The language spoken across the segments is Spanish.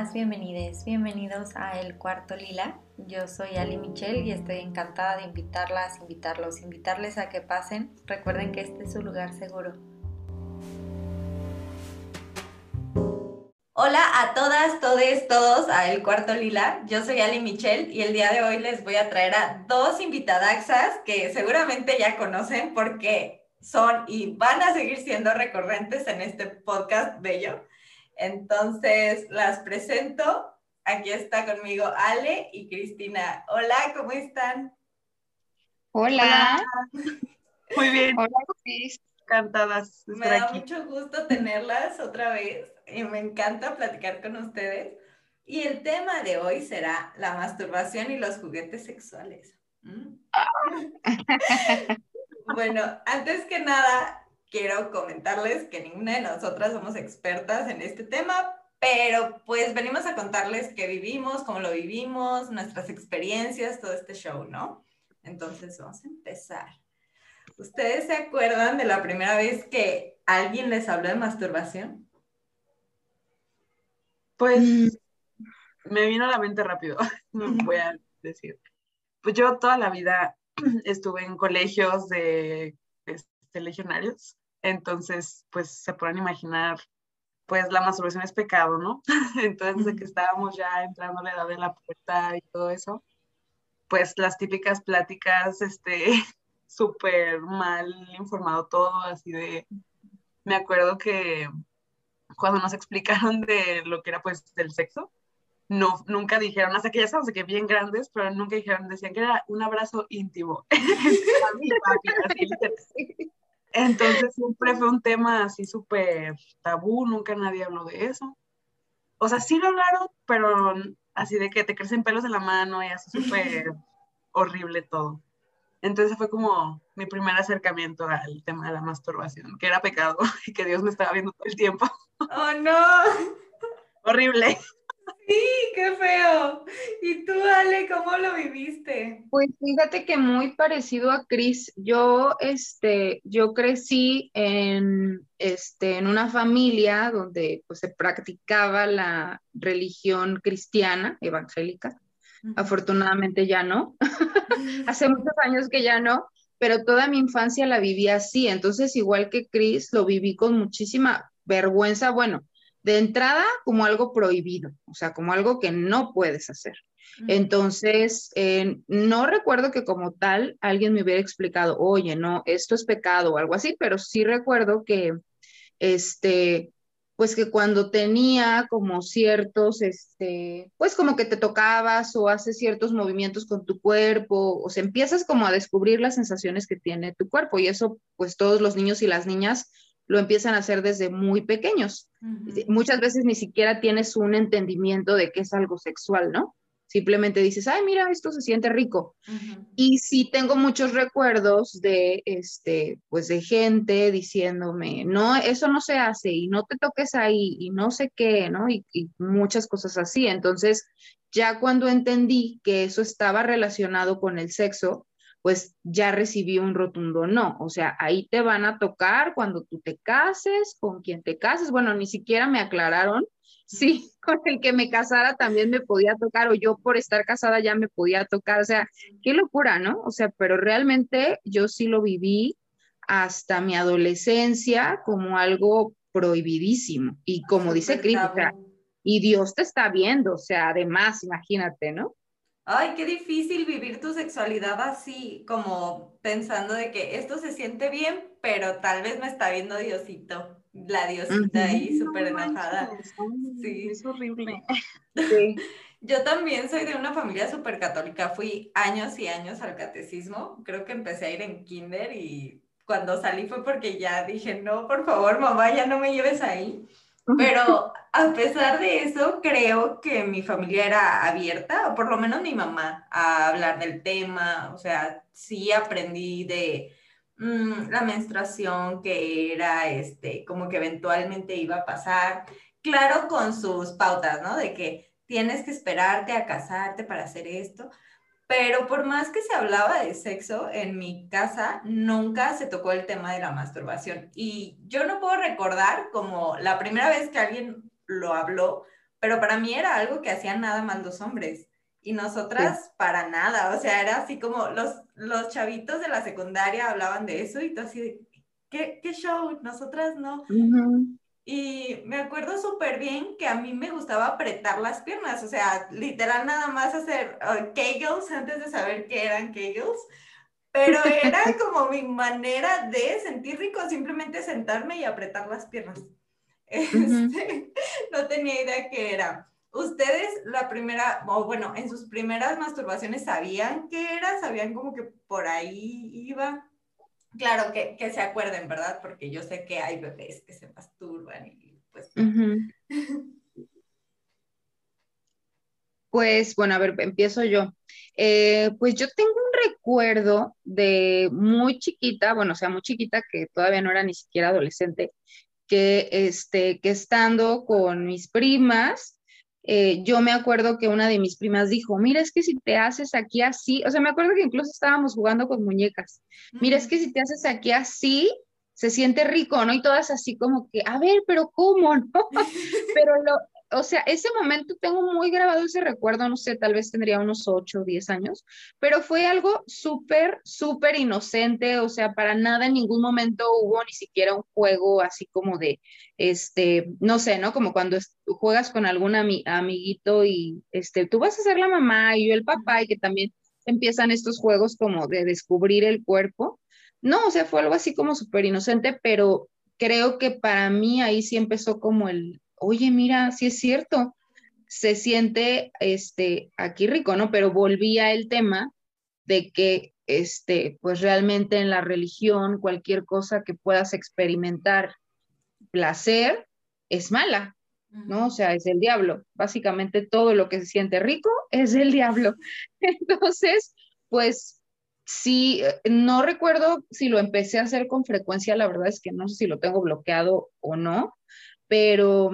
Bienvenidas, bienvenidos, bienvenidos a El Cuarto Lila. Yo soy Ali Michelle y estoy encantada de invitarlas, invitarlos, invitarles a que pasen. Recuerden que este es su lugar seguro. Hola a todas, todes, todos a El Cuarto Lila. Yo soy Ali Michelle y el día de hoy les voy a traer a dos invitadaxas que seguramente ya conocen porque son y van a seguir siendo recurrentes en este podcast bello. Entonces, las presento. Aquí está conmigo Ale y Cristina. Hola, ¿cómo están? Hola. Muy bien. Hola, Cris. Encantadas. Me da mucho gusto tenerlas otra vez y me encanta platicar con ustedes. Y el tema de hoy será la masturbación y los juguetes sexuales. ¿Mm? bueno, antes que nada, quiero comentarles que ninguna de nosotras somos expertas en este tema, pero pues venimos a contarles qué vivimos, cómo lo vivimos, nuestras experiencias, todo este show, ¿no? Entonces vamos a empezar. ¿Ustedes se acuerdan de la primera vez que alguien les habló de masturbación? Pues mm. me vino a la mente rápido, voy a decir. Pues yo toda la vida estuve en colegios de este, legionarios entonces, pues se pueden imaginar, pues la masturbación es pecado, ¿no? Entonces, de que estábamos ya entrando a la edad de la pubertad y todo eso, pues las típicas pláticas, este, súper mal informado todo, así de, me acuerdo que cuando nos explicaron de lo que era pues del sexo, no, nunca dijeron, hasta que ya estamos que bien grandes, pero nunca dijeron, decían que era un abrazo íntimo. Entonces siempre fue un tema así súper tabú, nunca nadie habló de eso. O sea, sí lo hablaron, pero así de que te crecen pelos en la mano y así súper horrible todo. Entonces fue como mi primer acercamiento al tema de la masturbación, que era pecado y que Dios me estaba viendo todo el tiempo. ¡Oh, no! Horrible. Sí, qué feo. ¿Y tú, Ale, cómo lo viviste? Pues fíjate que muy parecido a Cris. Yo, este, yo crecí en, este, en una familia donde pues, se practicaba la religión cristiana, evangélica. Afortunadamente ya no. Hace muchos años que ya no, pero toda mi infancia la viví así. Entonces, igual que Cris, lo viví con muchísima vergüenza. Bueno, de entrada como algo prohibido, o sea, como algo que no puedes hacer. Entonces, no recuerdo que como tal alguien me hubiera explicado, oye, no, esto es pecado o algo así, pero sí recuerdo que, este, pues que cuando tenía como ciertos, este, pues como que te tocabas o haces ciertos movimientos con tu cuerpo, o sea, empiezas como a descubrir las sensaciones que tiene tu cuerpo y eso, pues todos los niños y las niñas lo empiezan a hacer desde muy pequeños. Muchas veces ni siquiera tienes un entendimiento de que es algo sexual, ¿no? Simplemente dices, ay, mira, esto se siente rico. Y sí tengo muchos recuerdos de, este, pues de gente diciéndome, no, eso no se hace y no te toques ahí y no sé qué, ¿no? Y, y muchas cosas así. Entonces, ya cuando entendí que eso estaba relacionado con el sexo, pues ya recibí un rotundo no. O sea, ahí te van a tocar cuando tú te cases, con quien te cases. Bueno, ni siquiera me aclararon sí, con el que me casara también me podía tocar o yo por estar casada ya me podía tocar. O sea, qué locura, ¿no? O sea, pero realmente yo sí lo viví hasta mi adolescencia como algo prohibidísimo. Y como dice Cris, y Dios te está viendo, o sea, además, imagínate, ¿no? Ay, qué difícil vivir tu sexualidad así, como pensando de que esto se siente bien, pero tal vez me está viendo Diosito, la Diosita ahí súper enojada. Sí. Es horrible. Sí. Yo también soy de una familia súper católica, fui años y años al catecismo, creo que empecé a ir en kinder y cuando salí fue porque ya dije, no, por favor, mamá, ya no me lleves ahí. Pero a pesar de eso, creo que mi familia era abierta, o por lo menos mi mamá, a hablar del tema. O sea, sí aprendí de mm, la menstruación que era, este, como que eventualmente iba a pasar. Claro, con sus pautas, ¿no? De que tienes que esperarte a casarte para hacer esto. Pero por más que se hablaba de sexo, en mi casa nunca se tocó el tema de la masturbación. Y yo no puedo recordar como la primera vez que alguien lo habló pero para mí era algo que hacían nada más los hombres. Y nosotras para nada, o sea, era así como los, los chavitos de la secundaria hablaban de eso y tú así, ¿qué, qué show? Nosotras no. Y me acuerdo súper bien que a mí me gustaba apretar las piernas, o sea, literal nada más hacer uh, kegels antes de saber qué eran kegels, pero era como mi manera de sentir rico, simplemente sentarme y apretar las piernas. Este, no tenía idea qué era. ¿Ustedes la primera, o bueno, en sus primeras masturbaciones sabían qué era? ¿Sabían como que por ahí iba? Claro, que, que se acuerden, ¿verdad? Porque yo sé que hay bebés que se masturban y pues... Pues bueno, a ver, empiezo yo. Eh, pues yo tengo un recuerdo de muy chiquita, bueno, o sea, muy chiquita, que todavía no era ni siquiera adolescente, que, este, que estando con mis primas, eh, yo me acuerdo que una de mis primas dijo, mira, es que si te haces aquí así, o sea, me acuerdo que incluso estábamos jugando con muñecas, mira, es que si te haces aquí así, se siente rico, ¿no? Y todas así como que, a ver, pero ¿cómo, no? pero lo, o sea, ese momento tengo muy grabado ese recuerdo, no sé, tal vez tendría unos 8 o 10 años, pero fue algo súper, súper inocente, o sea, para nada en ningún momento hubo ni siquiera un juego así como de, este, no sé, ¿no? Como cuando juegas con algún amiguito y, este, tú vas a ser la mamá y yo el papá y que también empiezan estos juegos como de descubrir el cuerpo. No, o sea, fue algo así como súper inocente, pero creo que para mí ahí sí empezó como el, oye, mira, sí es cierto, se siente este, aquí rico, ¿no? Pero volvía el tema de que, este, pues realmente en la religión, cualquier cosa que puedas experimentar placer es mala, ¿no? O sea, es el diablo. Básicamente todo lo que se siente rico es el diablo. Entonces, pues sí, no recuerdo si lo empecé a hacer con frecuencia, la verdad es que no sé si lo tengo bloqueado o no, pero,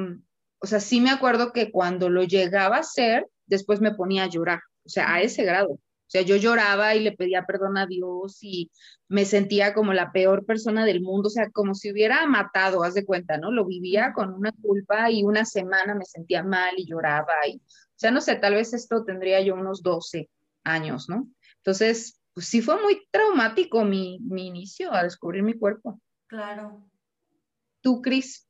o sea, sí me acuerdo que cuando lo llegaba a hacer, después me ponía a llorar, o sea, a ese grado. O sea, yo lloraba y le pedía perdón a Dios y me sentía como la peor persona del mundo, o sea, como si hubiera matado, haz de cuenta, ¿no? Lo vivía con una culpa y una semana me sentía mal y lloraba y, o sea, no sé, tal vez esto tendría yo unos 12 años, ¿no? Entonces, pues sí fue muy traumático mi, mi inicio a descubrir mi cuerpo. Claro. ¿Tú, Cris?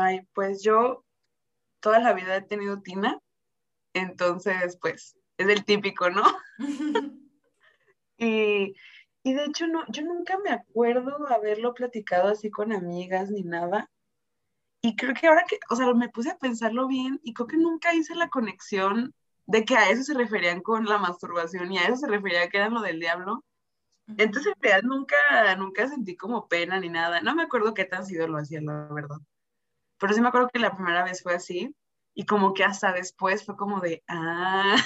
Ay, pues yo toda la vida he tenido tina, entonces pues es el típico, ¿no? y, y, de hecho no, yo nunca me acuerdo haberlo platicado así con amigas ni nada. Y creo que ahora que, o sea, me puse a pensarlo bien y creo que nunca hice la conexión de que a eso se referían con la masturbación y a eso se refería que era lo del diablo. Entonces en realidad nunca, nunca sentí como pena ni nada. No me acuerdo qué tan sido lo hacía, la verdad. Pero sí me acuerdo que la primera vez fue así y como que hasta después fue como de, ah,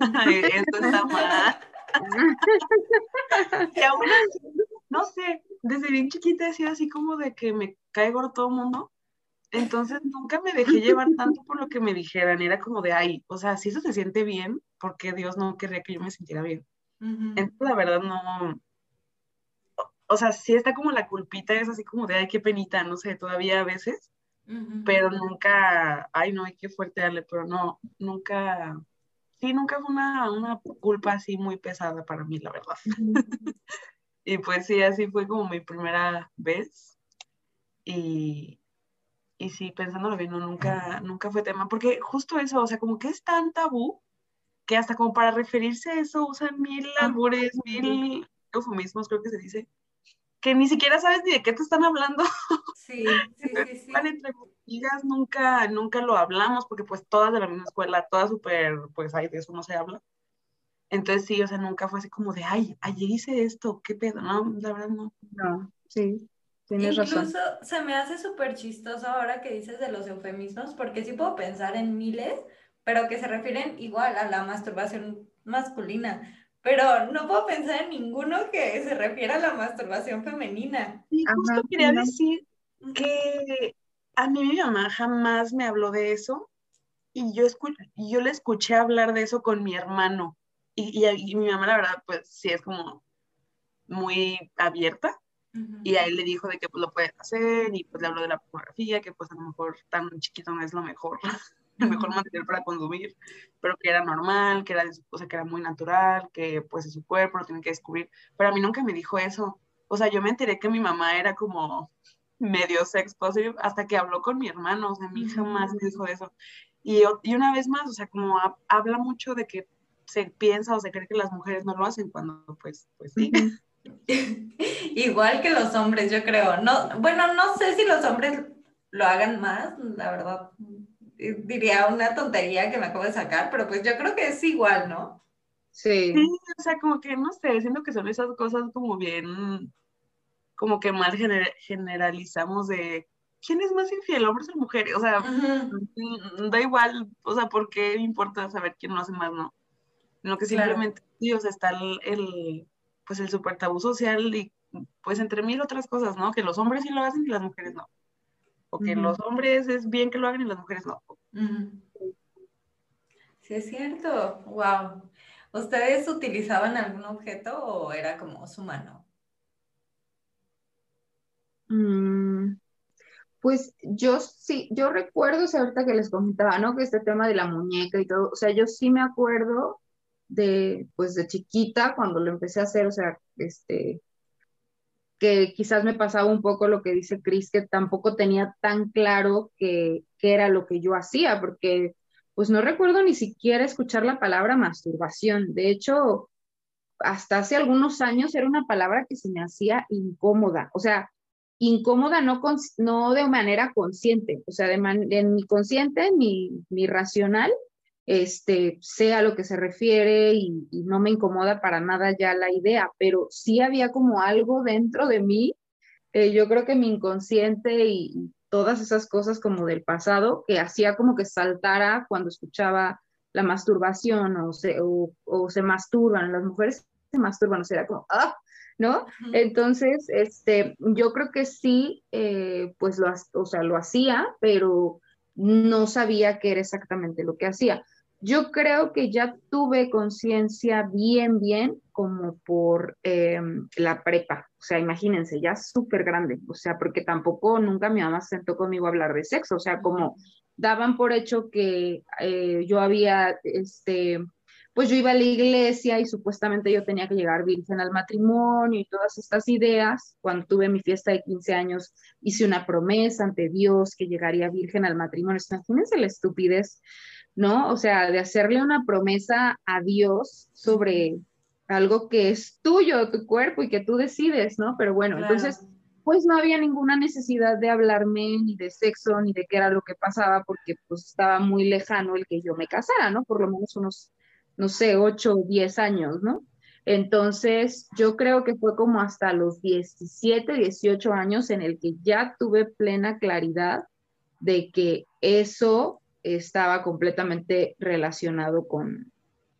esto está mal. y aún así, no sé, desde bien chiquita he sido así como de que me cae gordo todo el mundo. Entonces nunca me dejé llevar tanto por lo que me dijeran. Era como de, ay, o sea, si eso se siente bien, ¿por qué Dios no querría que yo me sintiera bien? Entonces, la verdad, no. O, sea, sí está como la culpita, es así como de, ay, qué penita, no sé, todavía a veces pero nunca, ay no, hay que fuerte darle, pero no, nunca, sí, nunca fue una, una culpa así muy pesada para mí, la verdad. y pues sí, así fue como mi primera vez. Y, y sí, pensándolo bien, no, nunca, nunca fue tema, porque justo eso, o sea, como que es tan tabú que hasta como para referirse a eso usan mil albures, mil eufemismos, creo que se dice, que ni siquiera sabes ni de qué te están hablando. Sí, sí, sí. sí. Entre amigas nunca, nunca lo hablamos porque pues todas de la misma escuela, todas súper, pues ay, de eso no se habla. Entonces sí, o sea, nunca fue así como de, ay, ayer hice esto, qué pedo, no, la verdad no. No, sí, tienes Incluso razón. se me hace súper chistoso ahora que dices de los eufemismos, porque sí puedo pensar en miles, pero que se refieren igual a la masturbación masculina pero no puedo pensar en ninguno que se refiera a la masturbación femenina. Y justo quería decir que a mí mi mamá jamás me habló de eso y yo, yo le escuché hablar de eso con mi hermano y, y, mi mamá la verdad pues sí es como muy abierta Y a él le dijo de que pues lo puedes hacer y pues le habló de la pornografía, que pues a lo mejor tan chiquito no es lo mejor, el mejor material para consumir, pero que era normal, que era, o sea, que era muy natural, que pues es su cuerpo, lo tiene que descubrir. Pero a mí nunca me dijo eso. O sea, yo me enteré que mi mamá era como medio sex positive hasta que habló con mi hermano, o sea, a mí jamás me dijo eso. Y, y una vez más, o sea, como habla mucho de que se piensa o se cree que las mujeres no lo hacen cuando pues, pues sí. Igual que los hombres, yo creo. No, bueno, no sé si los hombres lo hagan más, la verdad. Diría una tontería que me acabo de sacar, pero pues yo creo que es igual, ¿no? Sí. Sí, o sea, como que no sé, siento que son esas cosas como bien, como que mal generalizamos de quién es más infiel, hombres o mujeres. O sea, da igual, o sea, ¿por qué importa saber quién lo hace más, no? Lo que simplemente, sí, o sea, está el pues el super tabú social y pues entre mil otras cosas, ¿no? Que los hombres sí lo hacen y las mujeres no. O que los hombres es bien que lo hagan y las mujeres no. Sí, es cierto. Wow. ¿Ustedes utilizaban algún objeto o era como su mano? Mm, pues yo sí, yo recuerdo, o ahorita que les comentaba, ¿no? Que este tema de la muñeca y todo, o sea, yo sí me acuerdo de, pues de chiquita, cuando lo empecé a hacer, o sea, este, que quizás me pasaba un poco lo que dice Cris, que tampoco tenía tan claro qué era lo que yo hacía, porque pues no recuerdo ni siquiera escuchar la palabra masturbación. De hecho, hasta hace algunos años era una palabra que se me hacía incómoda, o sea, incómoda no, no de manera consciente, o sea, de en mi consciente, mi, mi racional, este, sé a lo que se refiere y, no me incomoda para nada ya la idea, pero sí había como algo dentro de mí, eh, yo creo que mi inconsciente y, todas esas cosas como del pasado que hacía como que saltara cuando escuchaba la masturbación o se, o, se masturban, las mujeres se masturban, o sea, era como, ah, ¿no? Entonces, este, yo creo que sí, eh, pues lo, o sea, lo hacía, pero no sabía qué era exactamente lo que hacía. Yo creo que ya tuve conciencia bien, bien como por em, la prepa. O sea, imagínense, ya súper grande. O sea, porque tampoco nunca mi mamá se sentó conmigo a hablar de sexo. O sea, como daban por hecho que eh, yo había, este, pues yo iba a la iglesia y supuestamente yo tenía que llegar virgen al matrimonio y todas estas ideas. Cuando tuve mi fiesta de 15 años, hice una promesa ante Dios que llegaría virgen al matrimonio. Imagínense la estupidez ¿no? O sea, de hacerle una promesa a Dios sobre algo que es tuyo, tu cuerpo y que tú decides, ¿no? Pero bueno, entonces, pues no había ninguna necesidad de hablarme ni de sexo ni de qué era lo que pasaba porque pues estaba muy lejano el que yo me casara, ¿no? Por lo menos unos, no sé, 8 o 10 años, ¿no? Entonces, yo creo que fue como hasta los 17, 18 años en el que ya tuve plena claridad de que eso estaba completamente relacionado con,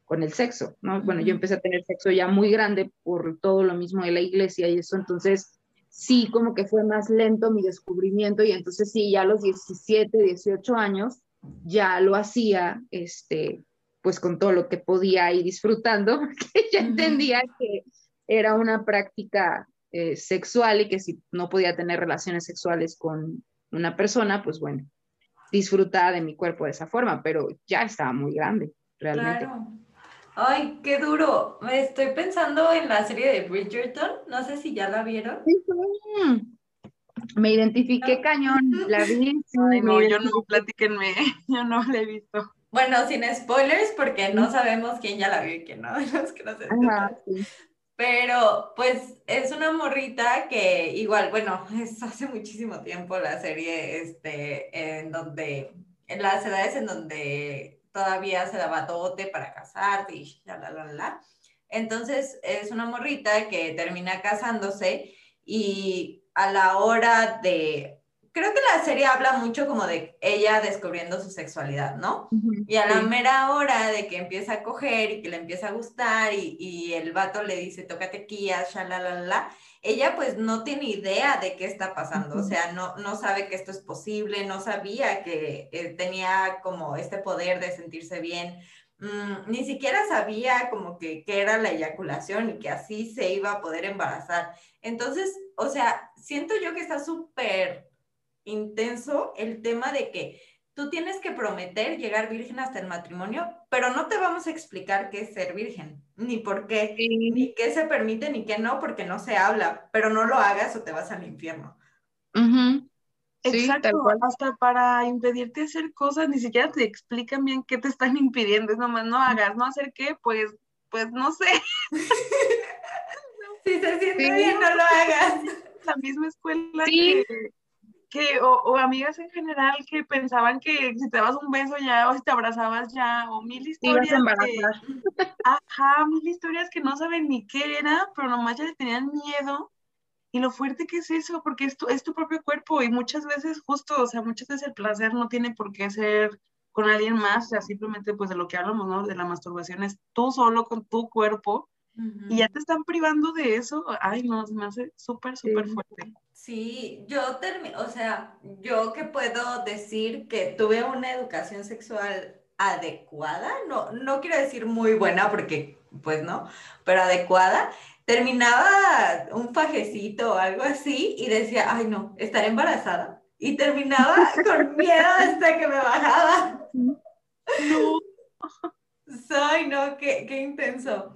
con el sexo, ¿no? Bueno, yo empecé a tener sexo ya muy grande por todo lo mismo de la iglesia y eso, entonces sí, como que fue más lento mi descubrimiento y entonces sí, ya a los 17, 18 años ya lo hacía, este, pues con todo lo que podía y disfrutando, porque ya entendía que era una práctica eh, sexual y que si no podía tener relaciones sexuales con una persona, pues bueno, disfrutar de mi cuerpo de esa forma, pero ya estaba muy grande, realmente. Claro. Ay, qué duro. Me estoy pensando en la serie de Bridgerton. No sé si ya la vieron. Me identifiqué cañón, la vi. no, yo no, platíquenme, yo no la he visto. Bueno, sin spoilers, porque no sabemos quién ya la vio y quién no, los que no se pero pues es una morrita que igual, bueno, es hace muchísimo tiempo la serie, este, en donde, en las edades en donde todavía se daba dote para casarte y la, la, la, la. Entonces es una morrita que termina casándose y a la hora de creo que la serie habla mucho como de ella descubriendo su sexualidad, ¿no? y a la mera hora de que empieza a coger y que le empieza a gustar y, y el vato le dice, tócate aquí, la ella pues no tiene idea de qué está pasando, o sea, no, no sabe que esto es posible, no sabía que eh, tenía como este poder de sentirse bien, mm, ni siquiera sabía como que, que era la eyaculación y que así se iba a poder embarazar. Entonces, o sea, siento yo que está súper intenso el tema de que tú tienes que prometer llegar virgen hasta el matrimonio, pero no te vamos a explicar qué es ser virgen, ni por qué, ni qué se permite, ni qué no, porque no se habla, pero no lo hagas o te vas al infierno. Exacto, hasta para impedirte hacer cosas, ni siquiera te explican bien qué te están impidiendo, es nomás no hagas, no hacer qué, pues, pues no sé. si se siente bien, no lo hagas. La misma escuela que, que o, amigas en general que pensaban que si te dabas un beso ya, o si te abrazabas ya, o mil historias. Que, ajá, mil historias que no saben ni qué era, pero nomás ya le tenían miedo y lo fuerte que es eso, porque es tu, es tu propio cuerpo y muchas veces justo, o sea, muchas veces el placer no tiene por qué ser con alguien más, o sea, simplemente pues de lo que hablamos, ¿no? De la masturbación es tú solo con tu cuerpo y ya te están privando de eso. Ay, no, me hace súper, súper fuerte. Sí, yo termino, o sea, yo que puedo decir que tuve una educación sexual adecuada, no, no quiero decir muy buena porque pues no, pero adecuada terminaba un fajecito o algo así y decía, ay no, estaré embarazada. Y terminaba con miedo hasta que me bajaba. No. Ay, no, qué, qué intenso.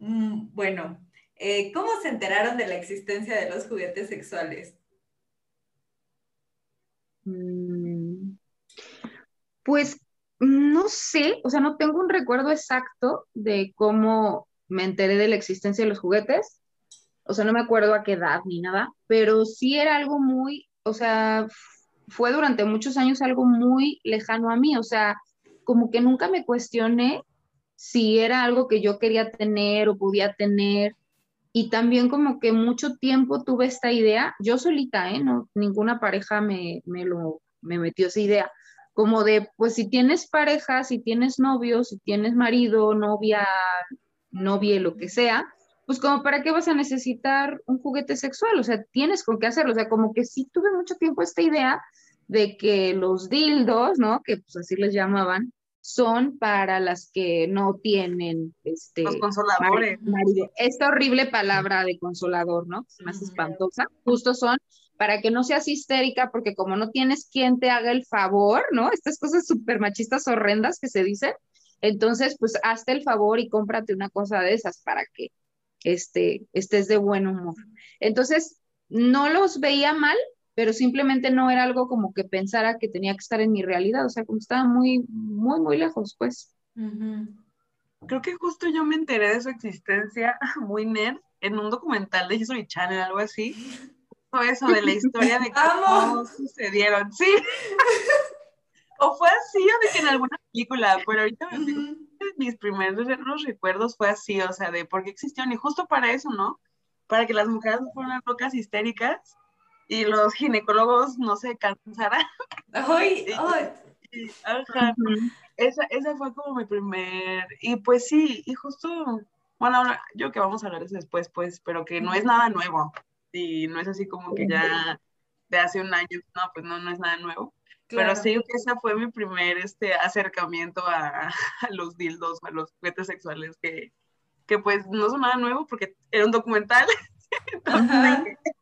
Mm, bueno, eh, ¿cómo se enteraron de la existencia de los juguetes sexuales? Mm, pues no sé, o sea, no tengo un recuerdo exacto de cómo me enteré de la existencia de los juguetes. O sea, no me acuerdo a qué edad ni nada, pero sí era algo muy, o sea, fue durante muchos años algo muy lejano a mí. O sea, como que nunca me cuestioné si era algo que yo quería tener o podía tener. Y también como que mucho tiempo tuve esta idea, yo solita, ¿eh? No, ninguna pareja me, me, lo, me metió esa idea, como de, pues si tienes pareja, si tienes novio, si tienes marido, novia, novia, lo que sea, pues como para qué vas a necesitar un juguete sexual, o sea, tienes con qué hacerlo, o sea, como que sí tuve mucho tiempo esta idea de que los dildos, ¿no? Que pues así les llamaban, son para las que no tienen este los consoladores. Esta horrible palabra de consolador, ¿no? Más espantosa. Justo son para que no seas histérica, porque como no tienes quien te haga el favor, ¿no? Estas cosas súper machistas horrendas que se dicen, entonces, pues hazte el favor y cómprate una cosa de esas para que este, estés de buen humor. Entonces, no los veía mal, pero simplemente no era algo como que pensara que tenía que estar en mi realidad, o sea, como estaba muy, muy, muy lejos, pues. Creo que justo yo me enteré de su existencia muy nerd en un documental de History Channel, algo así. Eso de la historia de cómo sucedieron. Sí. o fue así, o de que en alguna película, pero ahorita mis primeros recuerdos fue así, o sea, de por qué existieron, y justo para eso, ¿no? Para que las mujeres no fueran locas histéricas y los ginecólogos no se cansaran. ¡Ay! ¡Ay! Ajá. Esa, esa fue como mi primer, y pues sí, y justo, bueno, yo que vamos a hablar eso después, pues, pero que no es nada nuevo, y no es así como que ya de hace un año, no, pues no, no es nada nuevo. Pero sí que ese fue mi primer este, acercamiento a, los dildos, a los juguetes sexuales, que, que pues no son nada nuevo porque era un documental.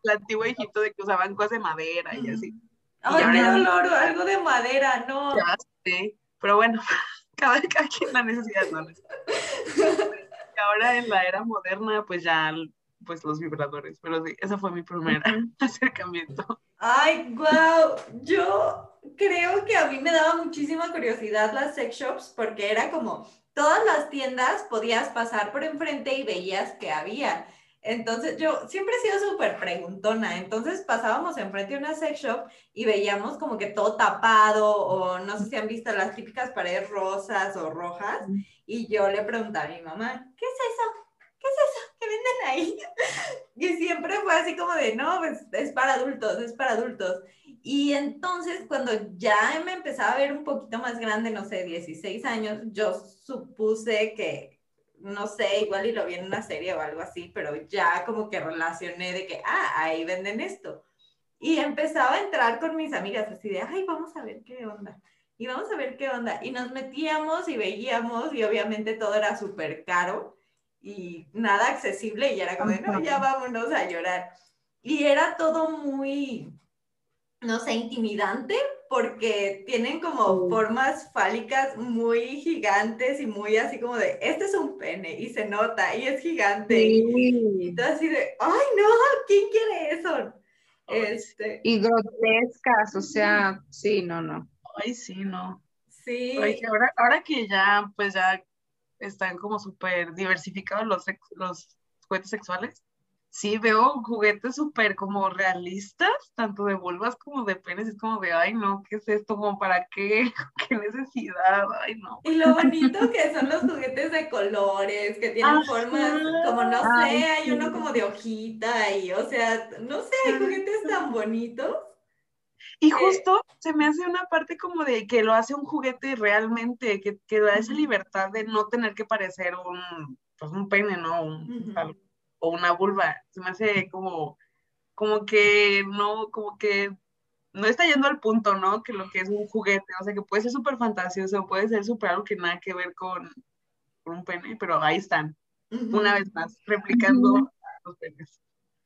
El antiguo Egipto de que usaban cosas de madera y así. Ay, qué dolor, algo de madera, no. Ya pero bueno, cada, cada quien la necesidad, ¿no? y ahora en la era moderna, pues ya pues los vibradores, pero sí, ese fue mi primer acercamiento. Ay, wow, yo creo que a mí me daba muchísima curiosidad las sex shops porque era como todas las tiendas podías pasar por enfrente y veías que había. Entonces yo siempre he sido súper preguntona, entonces pasábamos enfrente de una sex shop y veíamos como que todo tapado o no sé si han visto las típicas paredes rosas o rojas y yo le preguntaba a mi mamá, ¿qué es eso? ¿qué es eso que venden ahí? Y siempre fue así como de, no, pues es para adultos, es para adultos. Y entonces cuando ya me empezaba a ver un poquito más grande, no sé, 16 años, yo supuse que, no sé, igual y lo vi en una serie o algo así, pero ya como que relacioné de que, ah, ahí venden esto. Y empezaba a entrar con mis amigas así de, ay, vamos a ver qué onda. Y vamos a ver qué onda. Y nos metíamos y veíamos y obviamente todo era súper caro y nada accesible y era como de, no, ya vámonos a llorar. y era todo muy, no sé, intimidante porque tienen como formas fálicas muy gigantes y muy así como de, este es un pene y se nota y es gigante. Y, todo así de, ay no, ¿quién quiere eso? Este... Y grotescas, o sea, sí, no, no. Ay, sí, no. Sí. ahora, ahora que ya, pues ya están como súper diversificados los, los juguetes sexuales, sí veo juguetes súper como realistas, tanto de vulvas como de penes, es como de, ay no, ¿qué es esto? ¿Como para qué? ¿Qué necesidad? Ay no. Y lo bonito que son los juguetes de colores, que tienen formas, como no sé, hay uno como de hojita y, o sea, no sé, hay juguetes tan bonitos. Y justo se me hace una parte como de que lo hace un juguete realmente, que, que da esa libertad de no tener que parecer un, pues un pene, ¿no? Un, o una vulva. Se me hace como, como que no, como que no está yendo al punto, ¿no? Que lo que es un juguete, o sea, que puede ser súper fantasioso, puede ser súper algo que nada que ver con, un pene, pero ahí están, una vez más, replicando los penes.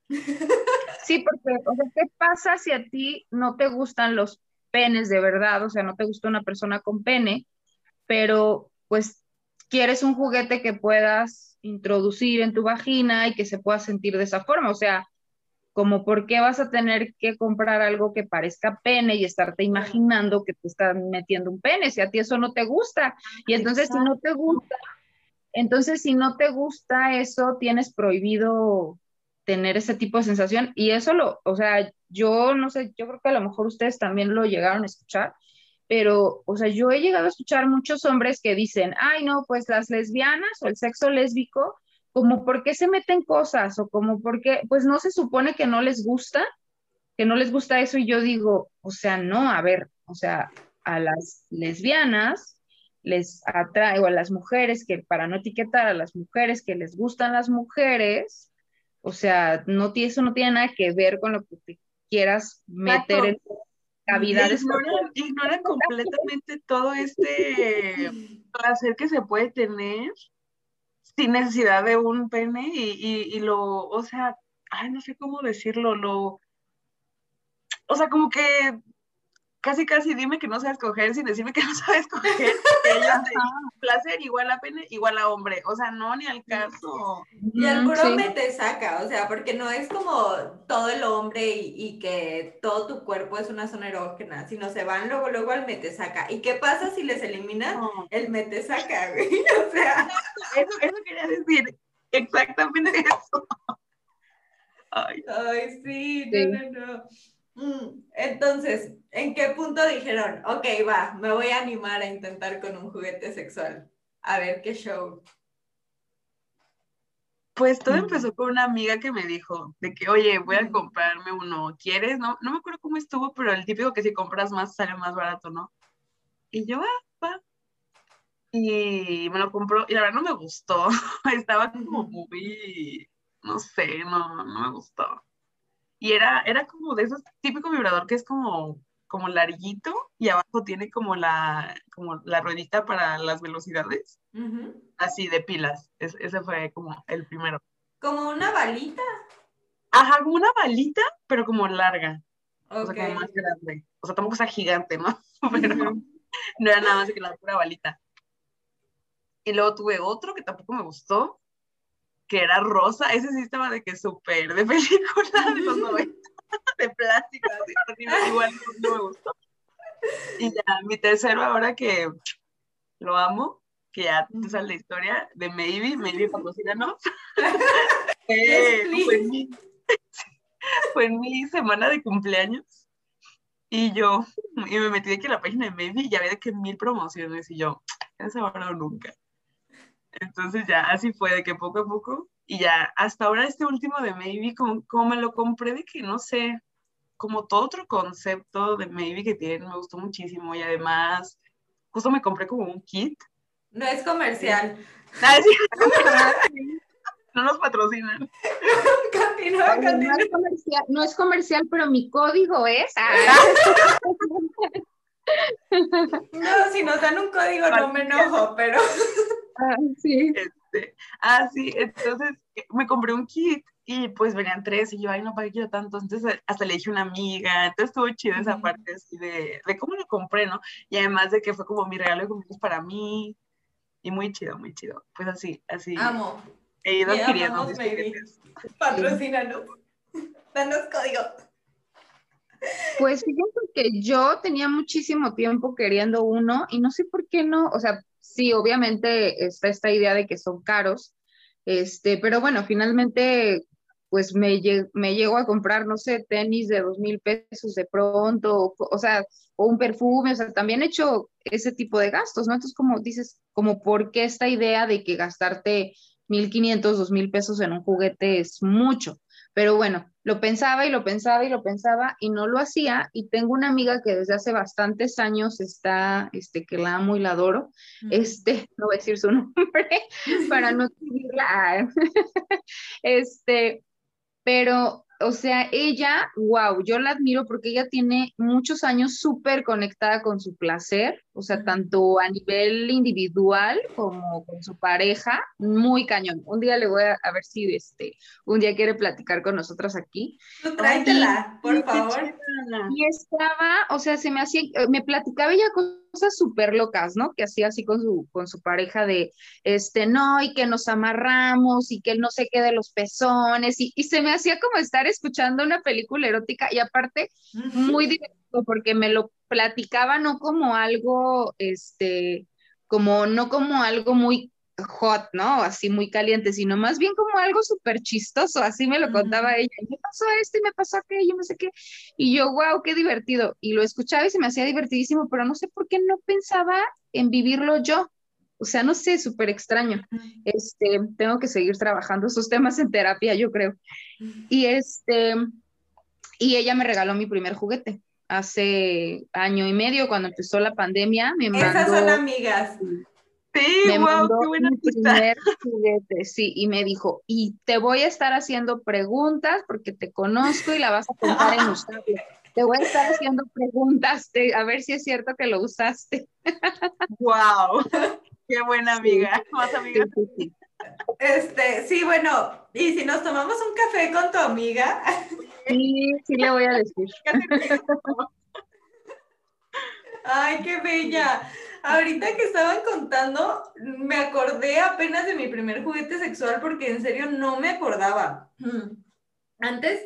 Sí, porque, o sea, ¿qué pasa si a ti no te gustan los penes de verdad? O sea, no te gusta una persona con pene, pero pues quieres un juguete que puedas introducir en tu vagina y que se pueda sentir de esa forma. O sea, como por qué vas a tener que comprar algo que parezca pene y estarte imaginando que te están metiendo un pene, si a ti eso no te gusta. Y entonces si no te gusta, entonces si no te gusta eso, tienes prohibido tener ese tipo de sensación y eso lo, o sea, yo no sé, yo creo que a lo mejor ustedes también lo llegaron a escuchar, pero, o sea, yo he llegado a escuchar muchos hombres que dicen, ay, no, pues las lesbianas o el sexo lésbico, como por qué se meten cosas o como por qué, pues no se supone que no les gusta, que no les gusta eso y yo digo, o sea, no, a ver, o sea, a las lesbianas les atrae, o a las mujeres, que para no etiquetar a las mujeres que les gustan las mujeres, o sea, no, eso no tiene nada que ver con lo que te quieras meter en cavidades. Ignoran, completamente todo este placer que se puede tener sin necesidad de un pene y, y, lo, o sea, ay, no sé cómo decirlo, lo, o sea, como que casi casi dime que no sabes escoger sin decirme que no sabes escoger. Que ellos placer igual a pene igual a hombre. O sea, no, ni al caso. Y el puro me te saca, o sea, porque no es como todo el hombre y, que todo tu cuerpo es una zona erógena, sino se van luego, luego al mete saca. ¿Y qué pasa si les eliminan el mete saca, güey? O sea. Eso, eso quería decir. Exactamente eso. Ay, Ay sí, no, no, no. Mm, entonces, ¿en qué punto dijeron, ok, va, me voy a animar a intentar con un juguete sexual? A ver qué show. Pues todo empezó con una amiga que me dijo de que, oye, voy a comprarme uno, ¿quieres? No, no me acuerdo cómo estuvo, pero el típico que si compras más sale más barato, ¿no? Y yo, ah, va. Y me lo compró, y la verdad no me gustó. Estaba como muy, no sé, no, no me gustó. Y era, era como de esos típico vibrador que es como, como larguito y abajo tiene como la, como la ruedita para las velocidades. Así de pilas. ese fue como el primero. ¿Como una balita? Ajá, como una balita, pero como larga. O sea, como más grande. O sea, tampoco sea gigante, ¿no? Pero no era nada más que la pura balita. Y luego tuve otro que tampoco me gustó, que era rosa, ese sí estaba de que súper de película de los 90, de plástico, así, igual no, me gustó. Y ya, mi tercero ahora que lo amo, que ya te sale la historia de Maybe, Maybe patrocínanos. eh, fue, en mi, fue en mi semana de cumpleaños y yo, y me metí de que la página de Maybe y ya había de que mil promociones y yo, es ahora o nunca. Entonces ya así fue, de que poco a poco, y ya hasta ahora este último de Maybe, como, como me lo compré de que no sé, como todo otro concepto de Maybe que tiene, me gustó muchísimo y además justo me compré como un kit. No es comercial. Ah, no nos patrocinan. continúa, continúa. No, es comercial, no es comercial, pero mi código es. No, si nos dan un código no me enojo, pero. Ah, sí. Este, ah, sí, entonces me compré un kit y pues venían tres y yo, ay, no, ¿para qué quiero tanto? Entonces hasta le dije a una amiga, entonces estuvo chido esa parte así de, de cómo lo compré, ¿no? Y además de que fue como mi regalo de cumpleaños para mí y muy chido, muy chido. Pues así, así. Amo. He ido adquiriendo Patrocínanos. Danos código. Pues fíjate que yo tenía muchísimo tiempo queriendo uno y no sé por qué no, o sea, sí, obviamente está esta idea de que son caros, este, pero bueno, finalmente pues me, me llego a comprar, no sé, tenis de dos mil pesos de pronto, o, sea, o un perfume, o sea, también he hecho ese tipo de gastos, ¿no? Entonces, como dices, como por qué esta idea de que gastarte mil quinientos, dos mil pesos en un juguete es mucho. Pero bueno, lo pensaba y lo pensaba y lo pensaba y no lo hacía. Y tengo una amiga que desde hace bastantes años está, este, que la amo y la adoro. Este, no voy a decir su nombre para no escribirla. este, pero o sea, ella, wow, yo la admiro porque ella tiene muchos años súper conectada con su placer, o sea, tanto a nivel individual como con su pareja, muy cañón. Un día le voy a, ver si este, un día quiere platicar con nosotros aquí. Tú tráetela, por favor. Y estaba, o sea, se me hacía, me platicaba ella cosas súper locas, ¿no? Que hacía así con su, con su pareja de, este, no, y que nos amarramos y que él no se quede los pezones, y, y se me hacía como estar escuchando una película erótica y aparte muy divertido porque me lo platicaba no como algo, este, como, no como algo muy hot, ¿no? Así muy caliente, sino más bien como algo súper chistoso, así me lo contaba ella, me pasó esto y me pasó aquello, no sé qué, y yo, wow, qué divertido, y lo escuchaba y se me hacía divertidísimo, pero no sé por qué no pensaba en vivirlo yo, o sea, no sé, súper extraño. Este, tengo que seguir trabajando esos temas en terapia, yo creo. Y este, y ella me regaló mi primer juguete hace año y medio, cuando empezó la pandemia, me mandó... Esas son amigas. Sí, me wow, qué buena mi primer juguete, sí, y me dijo, y te voy a estar haciendo preguntas porque te conozco y la vas a contar en usarlo. Te voy a estar haciendo preguntas de, a ver si es cierto que lo usaste. Wow, qué buena amiga. ¿Más amiga? Este, sí, bueno, y si nos tomamos un café con tu amiga. Sí, sí le voy a decir. Ay, qué bella. Ahorita que estaban contando, me acordé apenas de mi primer juguete sexual porque en serio no me acordaba. Antes,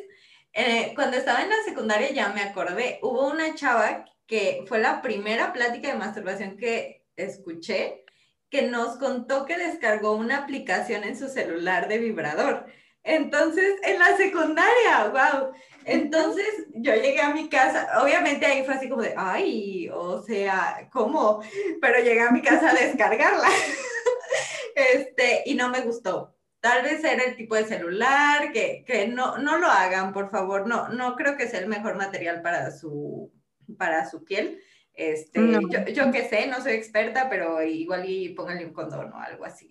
eh, cuando estaba en la secundaria ya me acordé, hubo una chava que fue la primera plática de masturbación que escuché, que nos contó que descargó una aplicación en su celular de vibrador. Entonces, en la secundaria, wow. Entonces, yo llegué a mi casa, obviamente ahí fue así como de, ay, o sea, ¿cómo? Pero llegué a mi casa a descargarla. este, y no me gustó. Tal vez era el tipo de celular, que, que no, no lo hagan, por favor. No, no creo que sea el mejor material para su, para su piel. Este, yo, yo que sé, no soy experta, pero igual y pónganle un condón o algo así.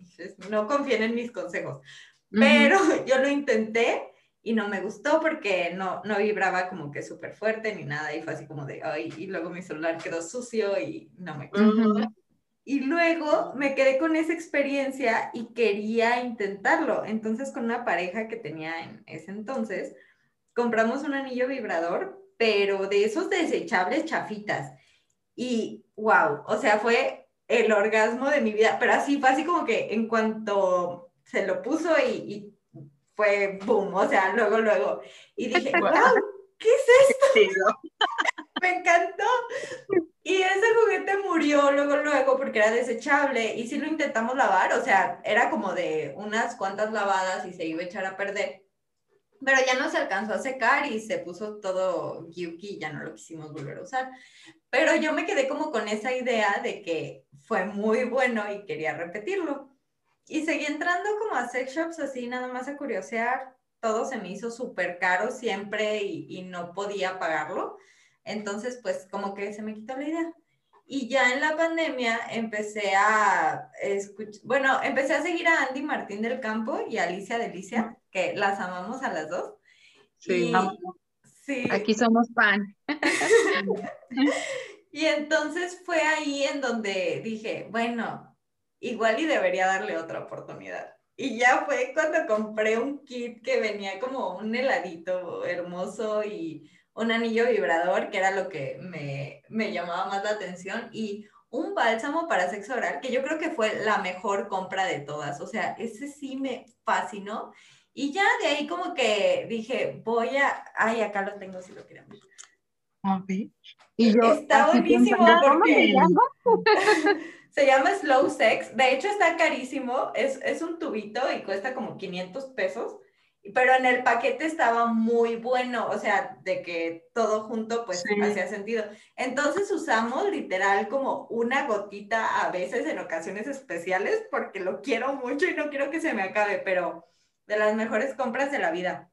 No confíen en mis consejos. Pero yo lo intenté y no me gustó porque no, no vibraba como que súper fuerte ni nada y fue así como de, ay, y luego mi celular quedó sucio y no me gustó. Y luego me quedé con esa experiencia y quería intentarlo. Entonces con una pareja que tenía en ese entonces, compramos un anillo vibrador, pero de esos desechables chafitas. Y wow, o sea, fue el orgasmo de mi vida, pero así fue así como que en cuanto se lo puso y, fue boom, o sea, luego, luego. Y dije, wow, ¿qué es esto? Me encantó. Y ese juguete murió luego, luego, porque era desechable. Y sí lo intentamos lavar, o sea, era como de unas cuantas lavadas y se iba a echar a perder. Pero ya no se alcanzó a secar y se puso todo gyuki y ya no lo quisimos volver a usar. Pero yo me quedé como con esa idea de que fue muy bueno y quería repetirlo. Y seguí entrando como a sex shops así, nada más a curiosear. Todo se me hizo súper caro siempre y, y, no podía pagarlo. Entonces, pues como que se me quitó la idea. Y ya en la pandemia empecé a escuchar, bueno, empecé a seguir a Andy Martín del Campo y a Alicia Delicia, que las amamos a las dos. Sí, sí. aquí somos fan. y entonces fue ahí en donde dije, bueno, igual y debería darle otra oportunidad. Y ya fue cuando compré un kit que venía como un heladito hermoso y un anillo vibrador, que era lo que me, me llamaba más la atención, y un bálsamo para sexo oral, que yo creo que fue la mejor compra de todas. O sea, ese sí me fascinó. Y ya de ahí como que dije, voy a... Ay, acá lo tengo si lo quieren ver. Y yo, está buenísimo porque se llama Slow Sex. De hecho, está carísimo. Es, es un tubito y cuesta como 500 pesos pero en el paquete estaba muy bueno, o sea, de que todo junto pues hacía sentido. Entonces usamos literal como una gotita a veces en ocasiones especiales porque lo quiero mucho y no quiero que se me acabe, pero de las mejores compras de la vida.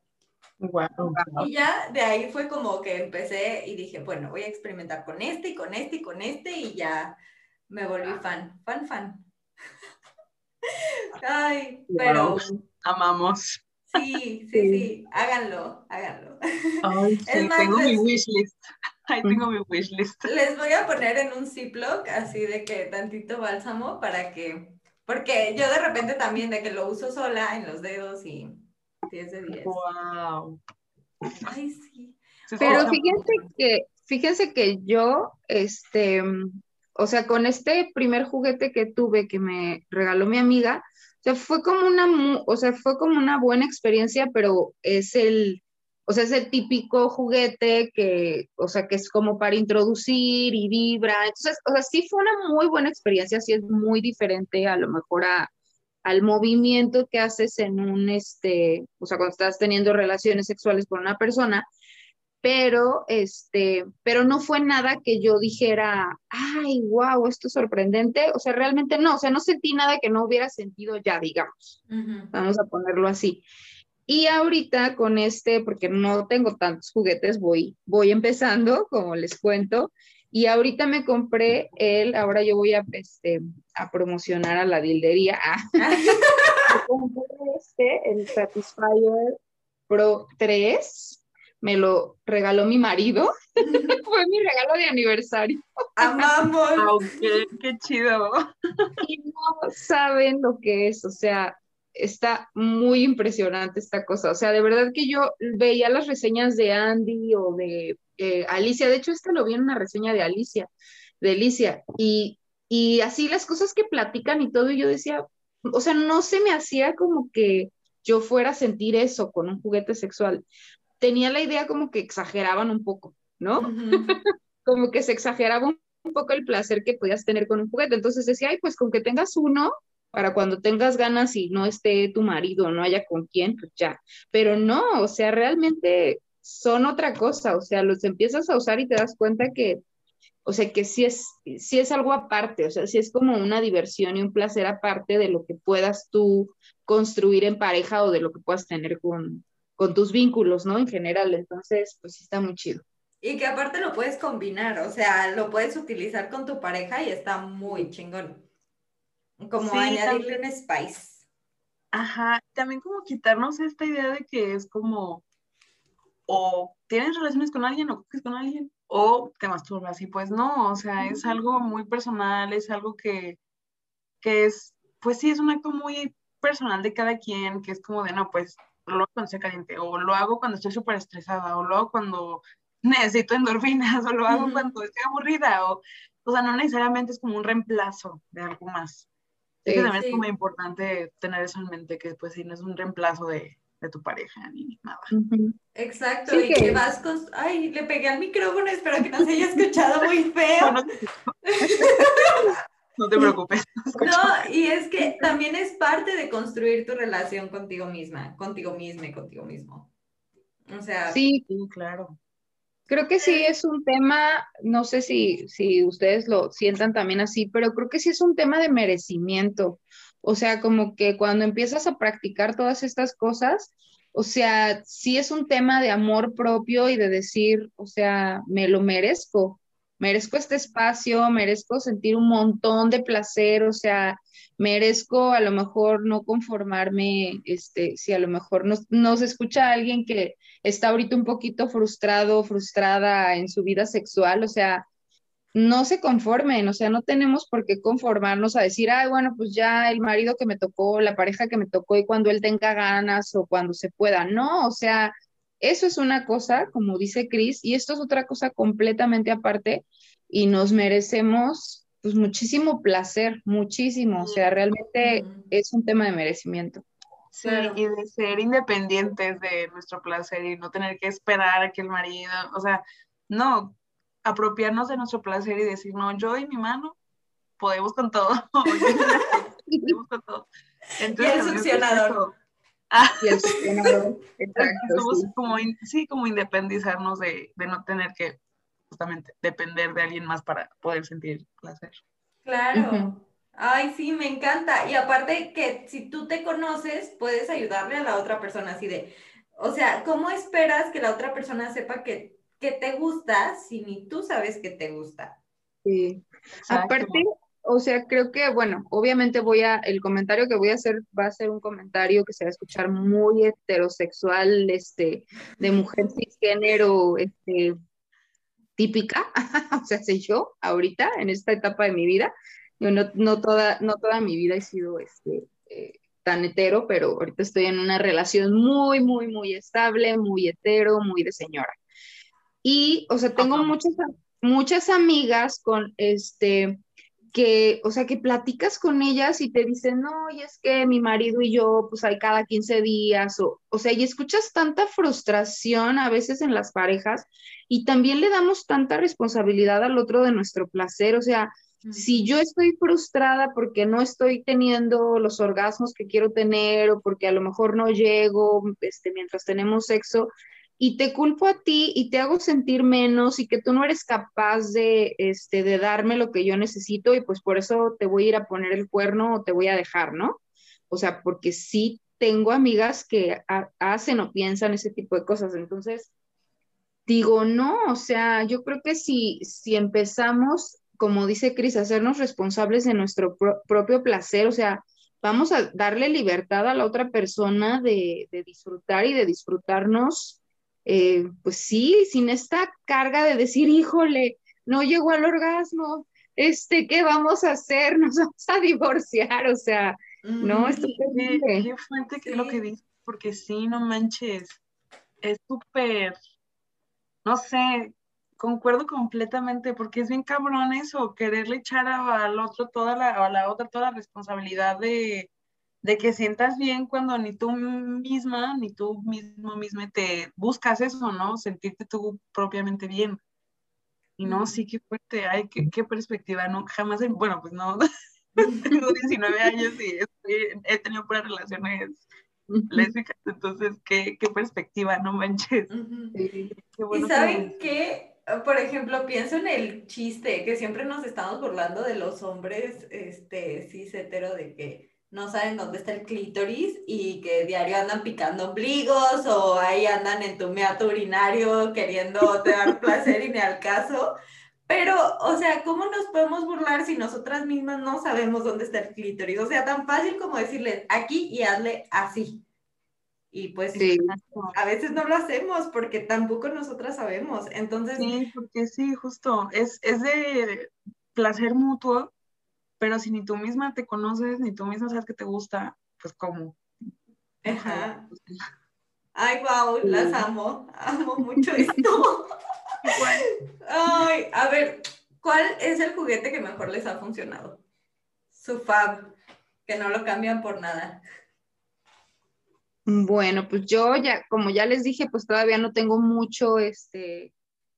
Y ya de ahí fue como que empecé y dije, bueno, voy a experimentar con este y con este y con este y ya me volví fan, fan, fan. Ay, pero... Amamos. Sí, sí, sí, háganlo, háganlo. Ay, sí, tengo mi wishlist. Ahí tengo mi wishlist. Les voy a poner en un Ziploc así de que tantito bálsamo para que, porque yo de repente también de que lo uso sola en los dedos y 10 de 10. Wow. Ay, sí. Pero fíjense que, fíjense que yo, este, o sea, con este primer juguete que tuve que me regaló mi amiga, o sea, fue como una, o sea, fue como una buena experiencia, pero es el, o sea, es el típico juguete que, o sea, que es como para introducir y vibra. Entonces, o sea, sí fue una muy buena experiencia, sí es muy diferente a lo mejor a, al movimiento que haces en un, este, o sea, cuando estás teniendo relaciones sexuales con una persona, pero este, pero no fue nada que yo dijera, ay, wow, esto es sorprendente, o sea, realmente no, o sea, no sentí nada que no hubiera sentido ya, digamos, vamos a ponerlo así. Y ahorita con este, porque no tengo tantos juguetes, voy, voy empezando, como les cuento, y ahorita me compré el, ahora yo voy a, este, a promocionar a la dildería, ah. me compré este, el Satisfyer Pro 3, me lo regaló mi marido. Fue mi regalo de aniversario. Amamos. qué chido. y no saben lo que es, o sea, está muy impresionante esta cosa. O sea, de verdad que yo veía las reseñas de Andy o de eh, Alicia. De hecho, este lo vi en una reseña de Alicia, de Alicia. Y, y así las cosas que platican y todo, y yo decía, o sea, no se me hacía como que yo fuera a sentir eso con un juguete sexual tenía la idea como que exageraban un poco, ¿no? como que se exageraba un poco el placer que podías tener con un juguete. Entonces decía, ay, pues con que tengas uno, para cuando tengas ganas y no esté tu marido, no haya con quién, pues ya. Pero no, o sea, realmente son otra cosa, o sea, los empiezas a usar y te das cuenta que, o sea, que sí es, sí es algo aparte, o sea, sí es como una diversión y un placer aparte de lo que puedas tú construir en pareja o de lo que puedas tener con, con tus vínculos, ¿no? En general, entonces, pues está muy chido. Y que aparte lo puedes combinar, o sea, lo puedes utilizar con tu pareja y está muy chingón. Como añadirle un spice. Ajá, también como quitarnos esta idea de que es como o tienes relaciones con alguien o coges con alguien o te masturbas y pues no, o sea, es algo muy personal, es algo que, que es, pues sí, es un acto muy personal de cada quien, que es como de, no, pues lo hago cuando estoy caliente, o lo hago cuando estoy súper estresada, o lo hago cuando necesito endorfinas, o lo hago cuando estoy aburrida, o, o sea, no necesariamente es como un reemplazo de algo más. Sí, también es muy importante tener eso en mente, que pues sí, no es un reemplazo de, de tu pareja ni nada. Exacto, y que... vas con... Ay, le pegué al micrófono, espero que no se haya escuchado muy feo. No te preocupes. No, y es que también es parte de construir tu relación contigo misma, contigo misma y contigo mismo. O sea, sí, claro. Creo que sí es un tema, no sé si, si ustedes lo sientan también así, pero creo que sí es un tema de merecimiento. O sea, como que cuando empiezas a practicar todas estas cosas, o sea, sí es un tema de amor propio y de decir, o sea, me lo merezco merezco este espacio, merezco sentir un montón de placer, o sea, merezco a lo mejor no conformarme, este, si a lo mejor nos, nos escucha alguien que está ahorita un poquito frustrado, frustrada en su vida sexual, o sea, no se conformen, o sea, no tenemos por qué conformarnos a decir, ay, bueno, pues ya el marido que me tocó, la pareja que me tocó y cuando él tenga ganas o cuando se pueda. No, o sea, eso es una cosa, como dice Cris, y esto es otra cosa completamente aparte y nos merecemos pues muchísimo placer, muchísimo, o sea, realmente es un tema de merecimiento. Sí, y de ser independientes de nuestro placer y no tener que esperar a que el marido, o sea, no, apropiarnos de nuestro placer y decir, no, yo y mi mano podemos con todo. podemos con todo. Entonces, y el succionador. Ah, y el como, sí, como independizarnos de, de no tener que justamente depender de alguien más para poder sentir placer. Claro. Ay, sí, me encanta. Y aparte que si tú te conoces, puedes ayudarle a la otra persona así de, o sea, ¿cómo esperas que la otra persona sepa que que te gusta si ni tú sabes que te gusta. Sí. Aparte, o sea, creo que, bueno, obviamente voy a, el comentario que voy a hacer va a ser un comentario que se va a escuchar muy heterosexual, este, de mujer cisgénero, este, típica, o sea, soy yo ahorita, en esta etapa de mi vida. Yo no, no, toda, no toda mi vida he sido, este, eh, tan hetero, pero ahorita estoy en una relación muy, muy, muy estable, muy hetero, muy de señora. Y, o sea, tengo muchas, muchas amigas con este que, o sea, que platicas con ellas y te dicen, no, y es que mi marido y yo, pues hay cada 15 días, o, o sea, y escuchas tanta frustración a veces en las parejas y también le damos tanta responsabilidad al otro de nuestro placer, o sea, si yo estoy frustrada porque no estoy teniendo los orgasmos que quiero tener o porque a lo mejor no llego este, mientras tenemos sexo, y te culpo a ti y te hago sentir menos y que tú no eres capaz de, este, de darme lo que yo necesito y pues por eso te voy a ir a poner el cuerno o te voy a dejar, ¿no? O sea, porque sí tengo amigas que hacen o piensan ese tipo de cosas. Entonces, digo, no, o sea, yo creo que si, si empezamos, como dice Cris, a hacernos responsables de nuestro propio placer, o sea, vamos a darle libertad a la otra persona de, de disfrutar y de disfrutarnos eh, pues sí, sin esta carga de decir, híjole, no llegó al orgasmo, este, ¿qué vamos a hacer? Nos vamos a divorciar, o sea, no, esto qué, qué fuerte que es lo que dices, porque sí, no manches, es súper, no sé, concuerdo completamente, porque es bien cabrón eso, quererle echar al otro toda la, a la otra toda la responsabilidad de, de que sientas bien cuando ni tú misma, ni tú mismo mismo te buscas eso, ¿no? Sentirte tú propiamente bien. Y no, sí, qué fuerte, ay, qué, perspectiva, no, jamás, bueno, pues no, tengo 19 años y he tenido puras relaciones lésbicas, entonces, qué, perspectiva, no manches. y saben qué, por ejemplo, pienso en el chiste, que siempre nos estamos burlando de los hombres, este, cis hetero, de que no saben dónde está el clítoris y que diario andan picando ombligos o ahí andan en tu meato urinario queriendo te dar placer y ni al caso. Pero, o sea, ¿cómo nos podemos burlar si nosotras mismas no sabemos dónde está el clítoris? O sea, tan fácil como decirles aquí y hazle así. Y pues a veces no lo hacemos porque tampoco nosotras sabemos. Entonces. Sí, porque sí, justo. Es, es de placer mutuo pero si ni tú misma te conoces, ni tú misma sabes que te gusta, pues ¿cómo? Ajá. Ay, wow, las amo, amo mucho esto. Ay, a ver, ¿cuál es el juguete que mejor les ha funcionado? Su fab, que no lo cambian por nada. Bueno, pues yo ya, como ya les dije, pues todavía no tengo mucho, este,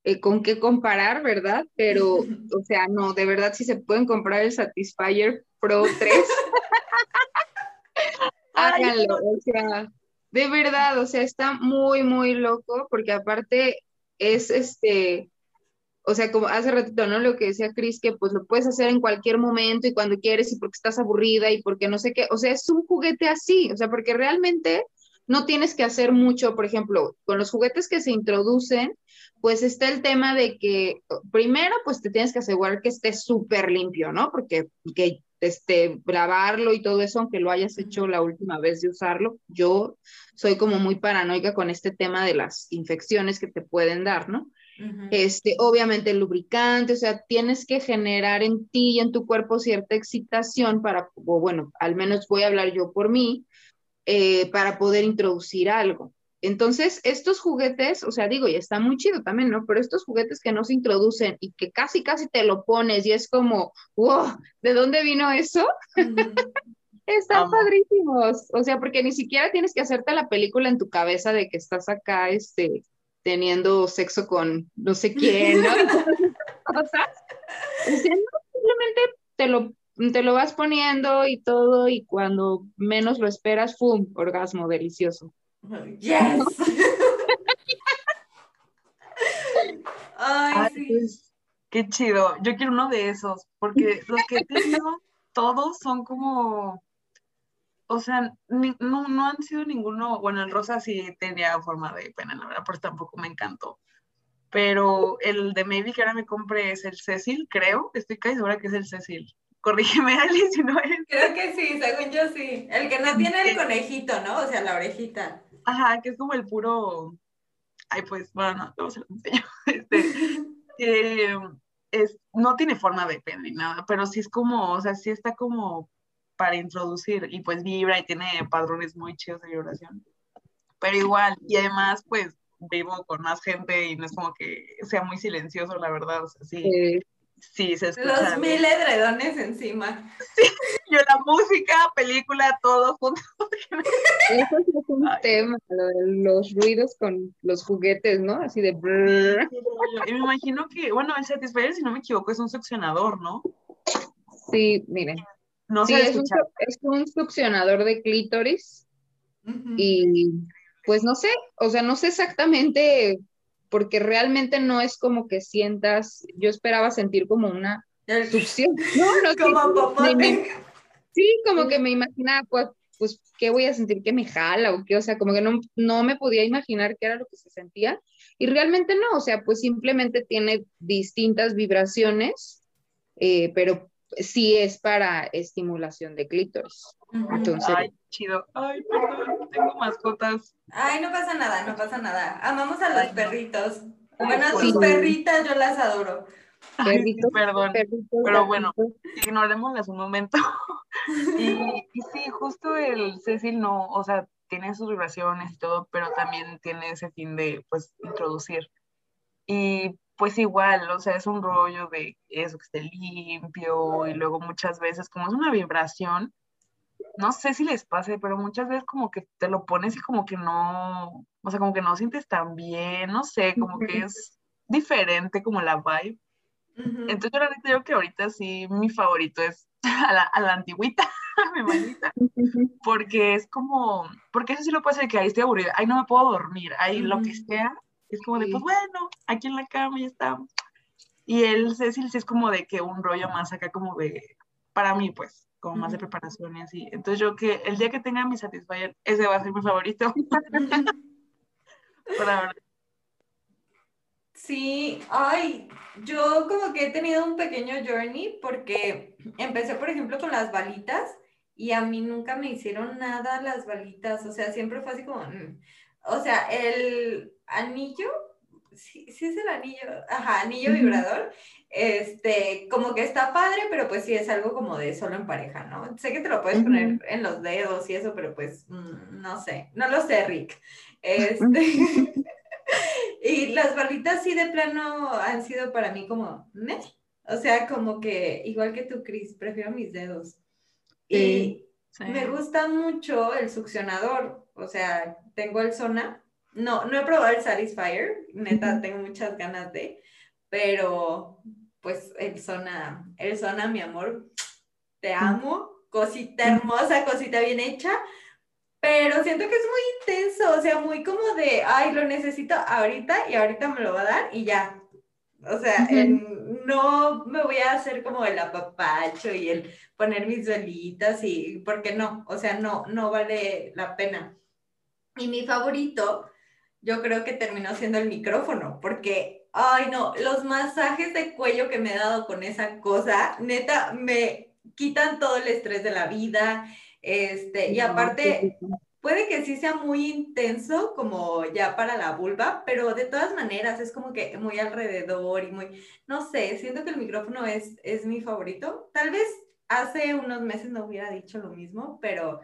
eh, con qué comparar, ¿verdad? Pero, o sea, no, de verdad, si se pueden comprar el Satisfyer Pro 3, háganlo, o sea, de verdad, o sea, está muy, muy loco, porque aparte es este, o sea, como hace ratito, ¿no? Lo que decía Cris, que pues lo puedes hacer en cualquier momento y cuando quieres y porque estás aburrida y porque no sé qué, o sea, es un juguete así, o sea, porque realmente no tienes que hacer mucho, por ejemplo, con los juguetes que se introducen, pues está el tema de que primero, pues te tienes que asegurar que esté súper limpio, ¿no? Porque que este, lavarlo y todo eso, aunque lo hayas hecho la última vez de usarlo, yo soy como muy paranoica con este tema de las infecciones que te pueden dar, ¿no? este, obviamente el lubricante, o sea, tienes que generar en ti y en tu cuerpo cierta excitación para, o bueno, al menos voy a hablar yo por mí, eh, para poder introducir algo. Entonces, estos juguetes, o sea, digo, y está muy chido también, ¿no? Pero estos juguetes que no se introducen y que casi, casi te lo pones y es como, wow, ¿de dónde vino eso? Están padrísimos. O sea, porque ni siquiera tienes que hacerte la película en tu cabeza de que estás acá, este, teniendo sexo con no sé quién, ¿no? cosas. simplemente te lo, te lo vas poniendo y todo, y cuando menos lo esperas, ¡pum! Orgasmo delicioso. Yes. Ay, sí. Pues, qué chido. Yo quiero uno de esos, porque los que he tenido, todos son como o sea, no, no han sido ninguno, bueno, el rosa sí tenía forma de pena, la verdad, pero tampoco me encantó. Pero el de Maybe que ahora me compré es el Cecil, creo, estoy casi segura que es el Cecil. Corrígeme, Alice, si no es. Creo que sí, según yo sí. El que no tiene el conejito, ¿no? O sea, la orejita. Ajá, que es como el puro. Ay, pues, bueno, no, luego se lo enseño. Este, es, no tiene forma de pena ni nada, pero sí es como, o sea, sí está como para introducir y pues vibra y tiene padrones muy chidos de vibración. Pero igual, y además pues vivo con más gente y no es como que sea muy silencioso, la verdad, o sea, sí. sí. Se escucha. Los mil edredones encima. Sí, yo la música, película, todo junto. Eso es un tema, los ruidos con los juguetes, ¿no? Así de... Y me imagino que, bueno, el Satisfyer, si no me equivoco, es un succionador, ¿no? Sí, miren, no sí, es un, es un, succionador de clítoris y pues no sé, o sea, no sé exactamente porque realmente no es como que sientas, yo esperaba sentir como una succión. No, no como Sí, como que me imaginaba, pues, pues, ¿qué voy a sentir que me jala o qué? O sea, como que no, no me podía imaginar qué era lo que se sentía. Y realmente no, o sea, pues simplemente tiene distintas vibraciones, eh, pero sí es para estimulación de clítoris. Entonces, Ay, chido. Ay, perdón, tengo mascotas. Ay, no pasa nada, no pasa nada. Amamos a los perritos. Bueno, a tus perritas yo las adoro. Perritos, perdón, pero bueno, ignorémoslas un momento. y, y, sí, justo el Cecil no, o sea, tiene sus vibraciones y todo, pero también tiene ese fin de, pues, introducir. Y pues igual, o sea, es un rollo de eso, que esté limpio y luego muchas veces como es una vibración, no sé si les pase, pero muchas veces como que te lo pones y como que no, o sea, como que no sientes tan bien, no sé, como que es diferente como la vibe. Entonces yo la neta digo que ahorita sí mi favorito es a la, a la antigüita, mi manita, porque es como, porque eso sí lo puede ser que ahí estoy aburrida, ahí no me puedo dormir, ahí lo que sea, es como de, pues bueno, aquí en la cama ya estamos. Y el Cecil sí es como de que un rollo más acá como de, para mí pues, como más de preparación y así. Entonces yo que el día que tenga mi Satisfyer, ese va a ser mi favorito. para Sí, ay, yo como que he tenido un pequeño journey porque empecé, por ejemplo, con las balitas y a mí nunca me hicieron nada las balitas, o sea, siempre fue así como, mm". o sea, el, anillo, sí, sí es el anillo, ajá, anillo vibrador, este, como que está padre, pero pues sí es algo como de solo en pareja, ¿no? Sé que te lo puedes poner en los dedos y eso, pero pues mm, no sé, no lo sé, Rick. Este, y las balitas sí de plano han sido para mí como, ¿me? O sea, como que igual que tú, Cris, prefiero mis dedos. Y me gusta mucho el succionador, o sea, tengo el Sona no, no he probado el Satisfyer, neta, tengo muchas ganas de, pero pues el Sona, el Sona, mi amor, te amo, cosita hermosa, cosita bien hecha, pero siento que es muy intenso, o sea, muy como de, ay, lo necesito ahorita y ahorita me lo va a dar y ya. O sea, no me voy a hacer como el apapacho y el poner mis velitas y, porque no, o sea, no, no vale la pena. Y mi favorito yo creo que terminó siendo el micrófono, porque, ay no, los masajes de cuello que me he dado con esa cosa, neta, me quitan todo el estrés de la vida, este, y aparte, puede que sí sea muy intenso como ya para la vulva, pero de todas maneras es como que muy alrededor y muy, no sé, siento que el micrófono es, es mi favorito. Tal vez hace unos meses no hubiera dicho lo mismo, pero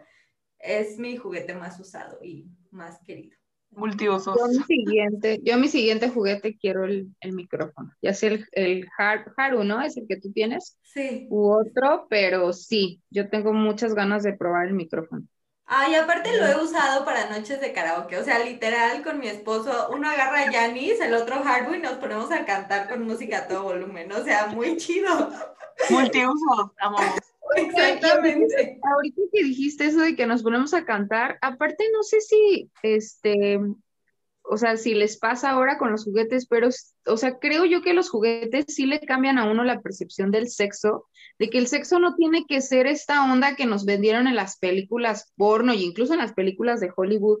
es mi juguete más usado y más querido. Multiusos. Yo mi siguiente, yo mi siguiente juguete quiero el, el micrófono. Ya sea el, el Haru, ¿no? Es el que tú tienes. Sí. U otro, pero sí, yo tengo muchas ganas de probar el micrófono. Ay, aparte lo he usado para noches de karaoke, o sea, literal con mi esposo, uno agarra a Yanis, el otro Harbu y nos ponemos a cantar con música a todo volumen, o sea, muy chido. Multiusos, amamos. Exactamente. Ahorita que dijiste eso de que nos ponemos a cantar, aparte no sé si, este, o sea, si les pasa ahora con los juguetes, pero, o sea, creo yo que los juguetes sí le cambian a uno la percepción del sexo, de que el sexo no tiene que ser esta onda que nos vendieron en las películas porno y incluso en las películas de Hollywood,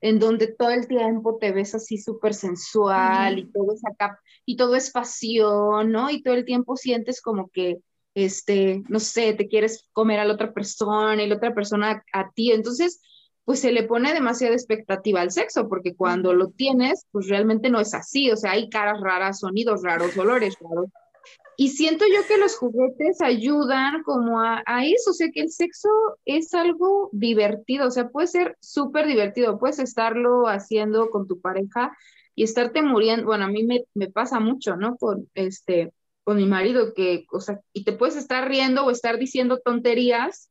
en donde todo el tiempo te ves así súper sensual y todo es acá, y todo es pasión, ¿no? Y todo el tiempo sientes como que este, no sé, te quieres comer a la otra persona y la otra persona a, ti. Entonces, pues se le pone demasiada expectativa al sexo, porque cuando lo tienes, pues realmente no es así. O sea, hay caras raras, sonidos raros, olores raros. Y siento yo que los juguetes ayudan como a, a eso, o sea, que el sexo es algo divertido, o sea, puede ser súper divertido, puedes estarlo haciendo con tu pareja y estarte muriendo, bueno, a mí me, me pasa mucho, ¿no? Con este, con mi marido, que, o sea, y te puedes estar riendo o estar diciendo tonterías,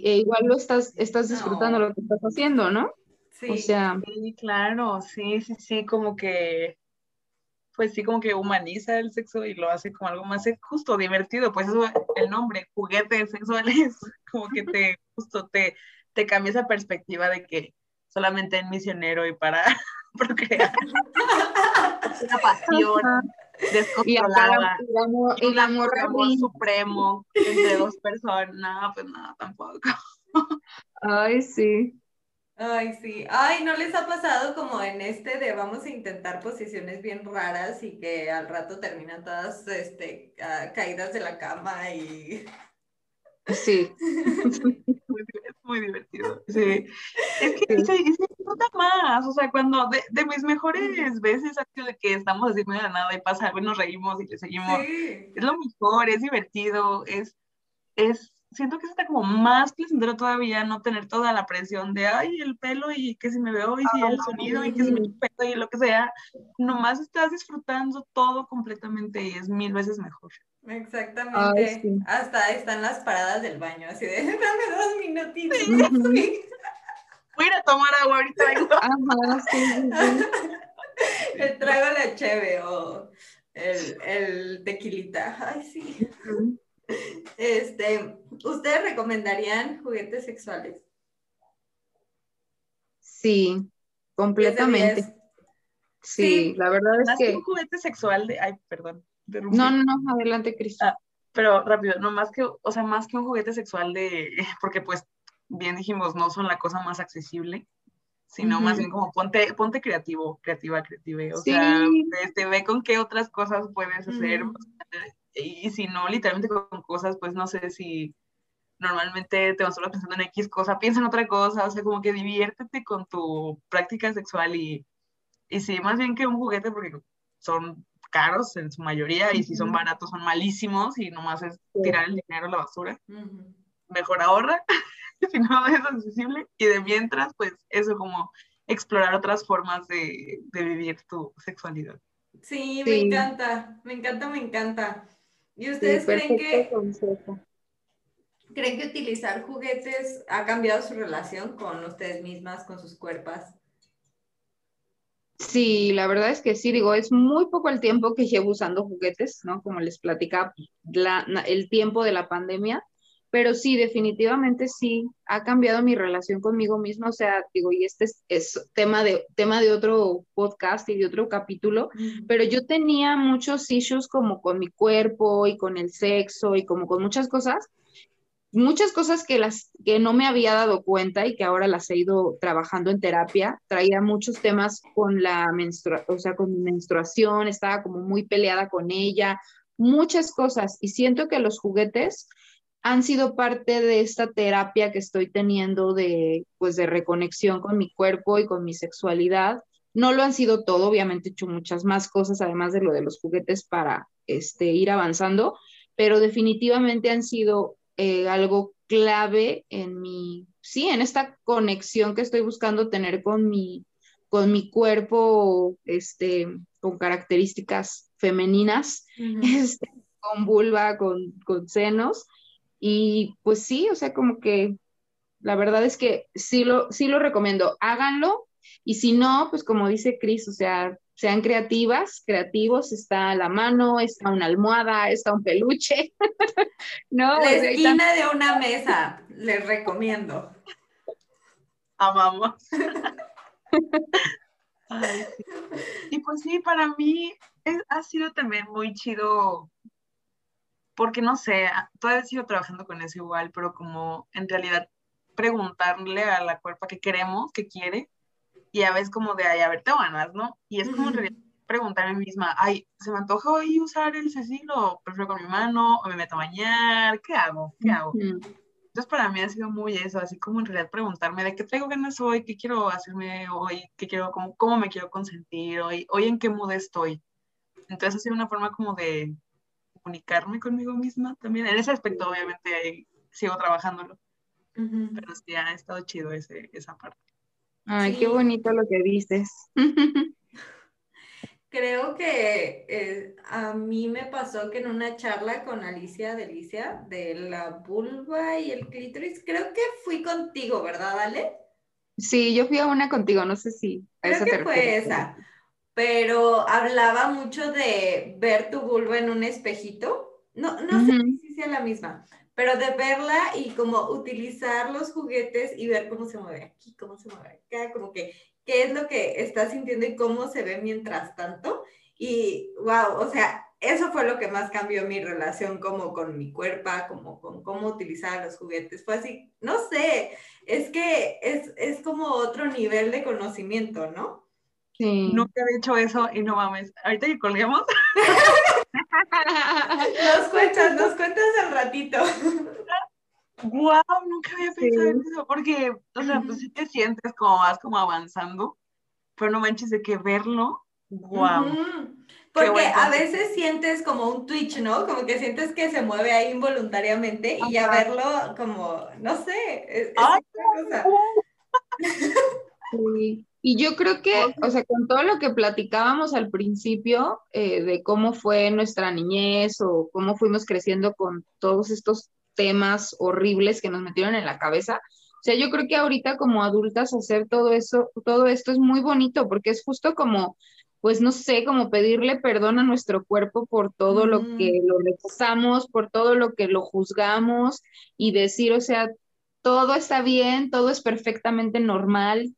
e igual lo estás, estás disfrutando lo que estás haciendo, ¿no? Sí. O sea, Sí, claro, sí, sí, sí, como que, pues sí, como que humaniza el sexo y lo hace como algo más justo, divertido, pues eso, el nombre, juguetes sexuales, como que te, justo te, te cambia esa perspectiva de que solamente es misionero y para procrear. Es una pasión descontrolada. el amor, el un amor amor reina. supremo entre dos personas. No, pues no, tampoco. Ay, sí. Ay, sí. Ay, ¿no les ha pasado como en este de vamos a intentar posiciones bien raras y que al rato terminan todas este, ah, caídas de la cama y... Sí. Muy, divertido. Sí. Es que se, disfruta más. O sea, cuando de, de mis mejores veces, que estamos así medio de la nada y pasa algo y nos reímos y le seguimos. Sí. Es lo mejor, es divertido, es, es, siento que está como más placentero todavía no tener toda la presión de, ay, el pelo y que si me veo y si el sonido y que si me chupeto y lo que sea. Nomás estás disfrutando todo completamente y es mil veces mejor. Exactamente. Ay, sí. Hasta están las paradas del baño, así de, dame dos minutitos. Ujú. Sí. Voy a ir a tomar agua ahorita. vengo. Ajá, sí, sí, sí. El trago la cheve o el, el tequilita. Ay, sí. Este, ¿ustedes recomendarían juguetes sexuales? Sí, 10 de completamente. 10. Sí, Sí. la verdad es Más que que... un juguete sexual de, ay, perdón. No, no, no, adelante, Cris. Ah, pero rápido, no más que, o sea, más que un juguete sexual de, porque pues, bien dijimos, no son la cosa más accesible, sino más bien como ponte, ponte creativo, creativa, creative, o Sí. sea, este, ve con qué otras cosas puedes hacer, y si no, literalmente con cosas, pues no sé si normalmente te vas solo pensando en X cosa, piensa en otra cosa, o sea, como que diviértete con tu práctica sexual y, y sí, más bien que un juguete, porque son caros en su mayoría y si son baratos son malísimos y nomás es tirar el dinero a la basura. Mejor ahorra, si no es accesible. Y de mientras, pues eso como explorar otras formas de, de vivir tu sexualidad. Sí, me encanta, me encanta, me encanta. ¿Y Sí, ustedes creen que, consejo. creen que utilizar juguetes ha cambiado su relación con ustedes mismas, con sus cuerpos? Sí, la verdad es que sí, digo, es muy poco el tiempo que llevo usando juguetes, ¿no? Como les platicaba, la- el tiempo de la pandemia, pero sí, definitivamente sí, ha cambiado mi relación conmigo misma, o sea, digo, y este es, es tema de, tema de otro podcast y de otro capítulo, pero yo tenía muchos issues como con mi cuerpo y con el sexo y como con muchas cosas, muchas cosas que las que no me había dado cuenta y que ahora las he ido trabajando en terapia. Traía muchos temas con la menstrua, o sea, con mi menstruación, estaba como muy peleada con ella, muchas cosas y siento que los juguetes han sido parte de esta terapia que estoy teniendo de, pues, de reconexión con mi cuerpo y con mi sexualidad. No lo han sido todo, obviamente he hecho muchas más cosas, además de lo de los juguetes para este, ir avanzando, pero definitivamente han sido eh, algo clave en mi, sí, en esta conexión que estoy buscando tener con mi, con mi cuerpo, este, con características femeninas, este, con vulva, con, con senos. Y pues sí, o sea, como que la verdad es que sí lo, sí lo recomiendo, háganlo. Y si no, pues como dice Cris, o sea, sean creativas, creativos, está la mano, está una almohada, está un peluche. no, la esquina de una mesa, les recomiendo. Amamos. Y pues sí, para mí ha sido también muy chido, porque no sé, todavía sigo trabajando con eso igual, pero como en realidad preguntarle a la cuerpa qué queremos, qué quiere, y a veces como de, ay, a ver, te ganas, ¿no? Y es como preguntarme a mí misma, ay, ¿se me antoja hoy usar el Cecil o prefiero con mi mano o me meto a bañar? ¿Qué hago? ¿Qué hago? Entonces para mí ha sido muy eso, así como en realidad preguntarme de qué traigo ganas hoy, qué quiero hacerme hoy, qué quiero, cómo, cómo me quiero consentir hoy, hoy en qué mood estoy. Entonces ha sido una forma como de comunicarme conmigo misma también. En ese aspecto obviamente sigo trabajándolo, pero sí ha estado chido ese, esa parte. Ay, qué bonito lo que dices. Creo que eh, a mí me pasó que en una charla con Alicia Delicia de la vulva y el clítoris, creo que fui contigo, ¿verdad, Ale? Sí, yo fui a una contigo, no sé si. creo que fue esa. Pero hablaba mucho de ver tu vulva en un espejito. No, no sé si sea la misma, pero de verla y como utilizar los juguetes y ver cómo se mueve aquí, cómo se mueve acá, como que qué es lo que estás sintiendo y cómo se ve mientras tanto. Y wow, o sea, eso fue lo que más cambió mi relación como con mi cuerpo, como con cómo utilizar los juguetes. Fue así, no sé, es que es, es como otro nivel de conocimiento, ¿no? Sí. Nunca he hecho eso y no mames. Ahorita que colguemos. nos cuentas, nos cuentas al ratito. Wow, nunca había pensado en eso, porque, o sea, pues sí te sientes como vas como avanzando, pero no manches de que verlo, wow. Porque a veces sientes como un twitch, ¿no? Como que sientes que se mueve ahí involuntariamente y ya verlo como, no sé, es, cosa. Sí. Y yo creo que, o sea, con todo lo que platicábamos al principio eh, de cómo fue nuestra niñez o cómo fuimos creciendo con todos estos temas horribles que nos metieron en la cabeza, o sea, yo creo que ahorita como adultas hacer todo eso, todo esto es muy bonito porque es justo como, pues no sé, como pedirle perdón a nuestro cuerpo por todo lo que lo rechazamos, por todo lo que lo juzgamos y decir, o sea, todo está bien, todo es perfectamente normal,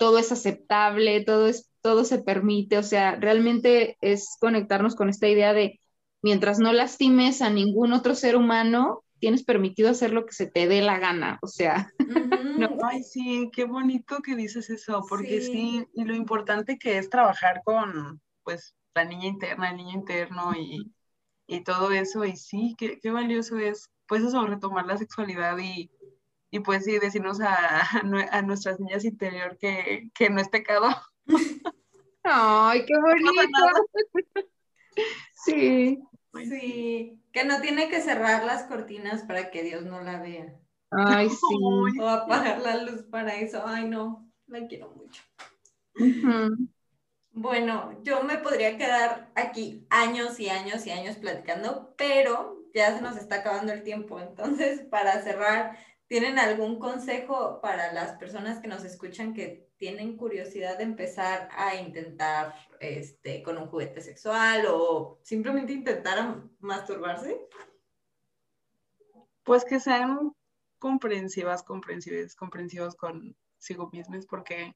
todo es aceptable, todo, es, todo se permite, o sea, realmente es conectarnos con esta idea de mientras no lastimes a ningún otro ser humano, tienes permitido hacer lo que se te dé la gana, o sea. Ay, sí, qué bonito que dices eso, porque sí. y lo importante que es trabajar con, pues, la niña interna, el niño interno y, y todo eso, y sí, qué, qué valioso es, pues, eso, retomar la sexualidad y, y pues sí, decirnos a, a, nuestras niñas interior que, que, no es pecado. Ay, qué bonito. sí. Sí, que no tiene que cerrar las cortinas para que Dios no la vea. Ay, sí. O apagar la luz para eso. Ay, no, la quiero mucho. Bueno, yo me podría quedar aquí años y años y años platicando, pero ya se nos está acabando el tiempo. Entonces, para cerrar, ¿Tienen algún consejo para las personas que nos escuchan que tienen curiosidad de empezar a intentar este, con un juguete sexual o simplemente intentar masturbarse? Pues que sean comprensivas, comprensivas, comprensivos consigo mismos porque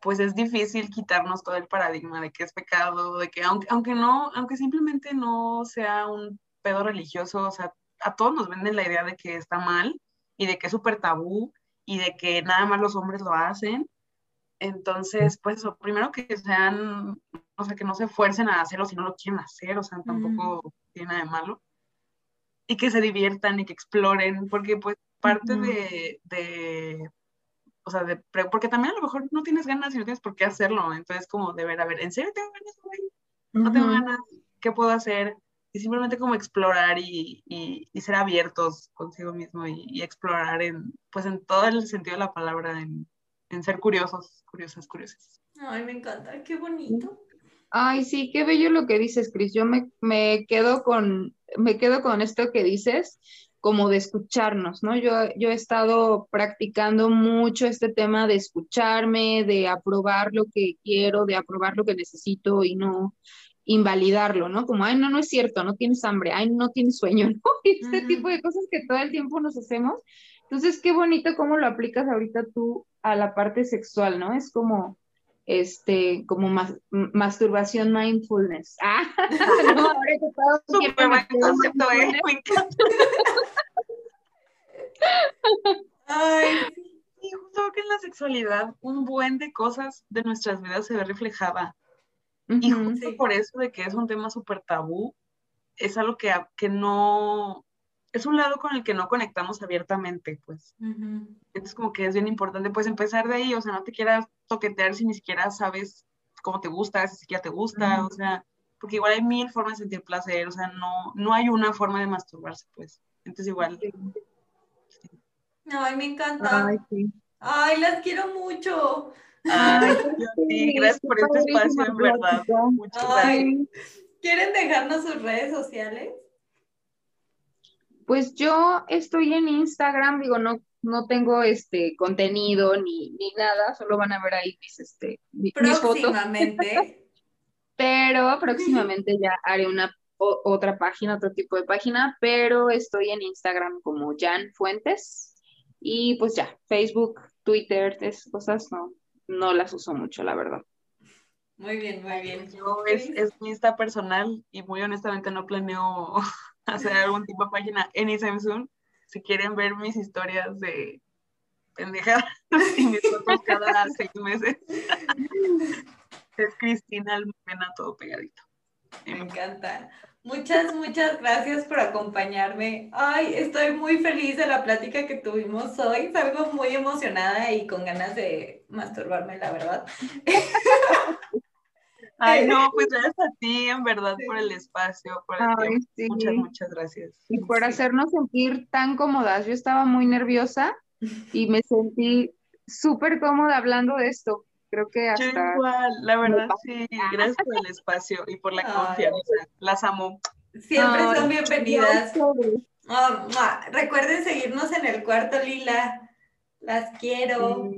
pues es difícil quitarnos todo el paradigma de que es pecado, de que aunque, aunque no, aunque simplemente no sea un pedo religioso, o sea, a todos nos venden la idea de que está mal y de que es súper tabú y de que nada más los hombres lo hacen. Entonces, pues eso, primero que sean, o sea, que no se fuercen a hacerlo si no lo quieren hacer, o sea, tampoco tiene nada de malo. y que se diviertan y que exploren, porque pues parte de, de, o sea, de, porque también a lo mejor no tienes ganas y no tienes por qué hacerlo, entonces como de ver, a ver, ¿en serio tengo ganas, No tengo ganas, ¿qué puedo hacer? Y simplemente como explorar y, y, ser abiertos consigo mismo y, y, explorar en, pues en todo el sentido de la palabra, en, en ser curiosos, curiosas, curiosas. Ay, me encanta, qué bonito. Ay, sí, qué bello lo que dices, Cris. Yo me, me, quedo con, me quedo con esto que dices, como de escucharnos, ¿no? Yo, yo he estado practicando mucho este tema de escucharme, de aprobar lo que quiero, de aprobar lo que necesito y no invalidarlo, ¿no? Como, ay, no, no es cierto, no tienes hambre, ay, no tienes sueño, ¿no? este tipo de cosas que todo el tiempo nos hacemos. Entonces, qué bonito cómo lo aplicas ahorita tú a la parte sexual, ¿no? Es como, este, como masturbación mindfulness. Ah, no, ahora que todo buen concepto, ¿eh? Me encanta. Ay, y justo que en la sexualidad un buen de cosas de nuestras vidas se ve reflejada. Y justo por eso de que es un tema súper tabú, es algo que, que no, es un lado con el que no conectamos abiertamente, pues. Entonces, como que es bien importante, pues, empezar de ahí, o sea, no te quieras toquetear si ni siquiera sabes cómo te gusta, si siquiera te gusta, o sea, porque igual hay mil formas de sentir placer, o sea, no, no hay una forma de masturbarse, pues. Entonces, igual. Ay, me encanta. Ay, sí. Ay las quiero mucho. Ay, sí, gracias por este espacio, en verdad. Muchas gracias. ¿Quieren dejarnos sus redes sociales? Pues yo estoy en Instagram, digo, no, no tengo este contenido ni, ni nada, solo van a ver ahí mis, este, mis Próximamente. pero próximamente ya haré una otra página, otro tipo de página, pero estoy en Instagram como Jan Fuentes y pues ya, Facebook, Twitter, esas cosas no, no las uso mucho, la verdad. Muy bien, muy bien. Yo es, es mi Insta personal y muy honestamente no planeo hacer algún tipo de página en Samsung si quieren ver mis historias de pendejadas y mis fotos cada seis meses. es Cristina Almena, todo pegadito. Me encanta. Muchas, muchas gracias por acompañarme. Ay, estoy muy feliz de la plática que tuvimos hoy. Salgo muy emocionada y con ganas de masturbarme, la verdad. Ay, no, pues gracias a ti, en verdad, por el espacio, por el tiempo. Muchas, muchas gracias. Y por hacernos sentir tan cómodas. Yo estaba muy nerviosa y me sentí súper cómoda hablando de esto. Creo que hasta... Yo igual, la verdad, sí. Gracias por el espacio y por la confianza. Las amo. Siempre son bienvenidas. recuerden seguirnos en el cuarto lila. Las quiero.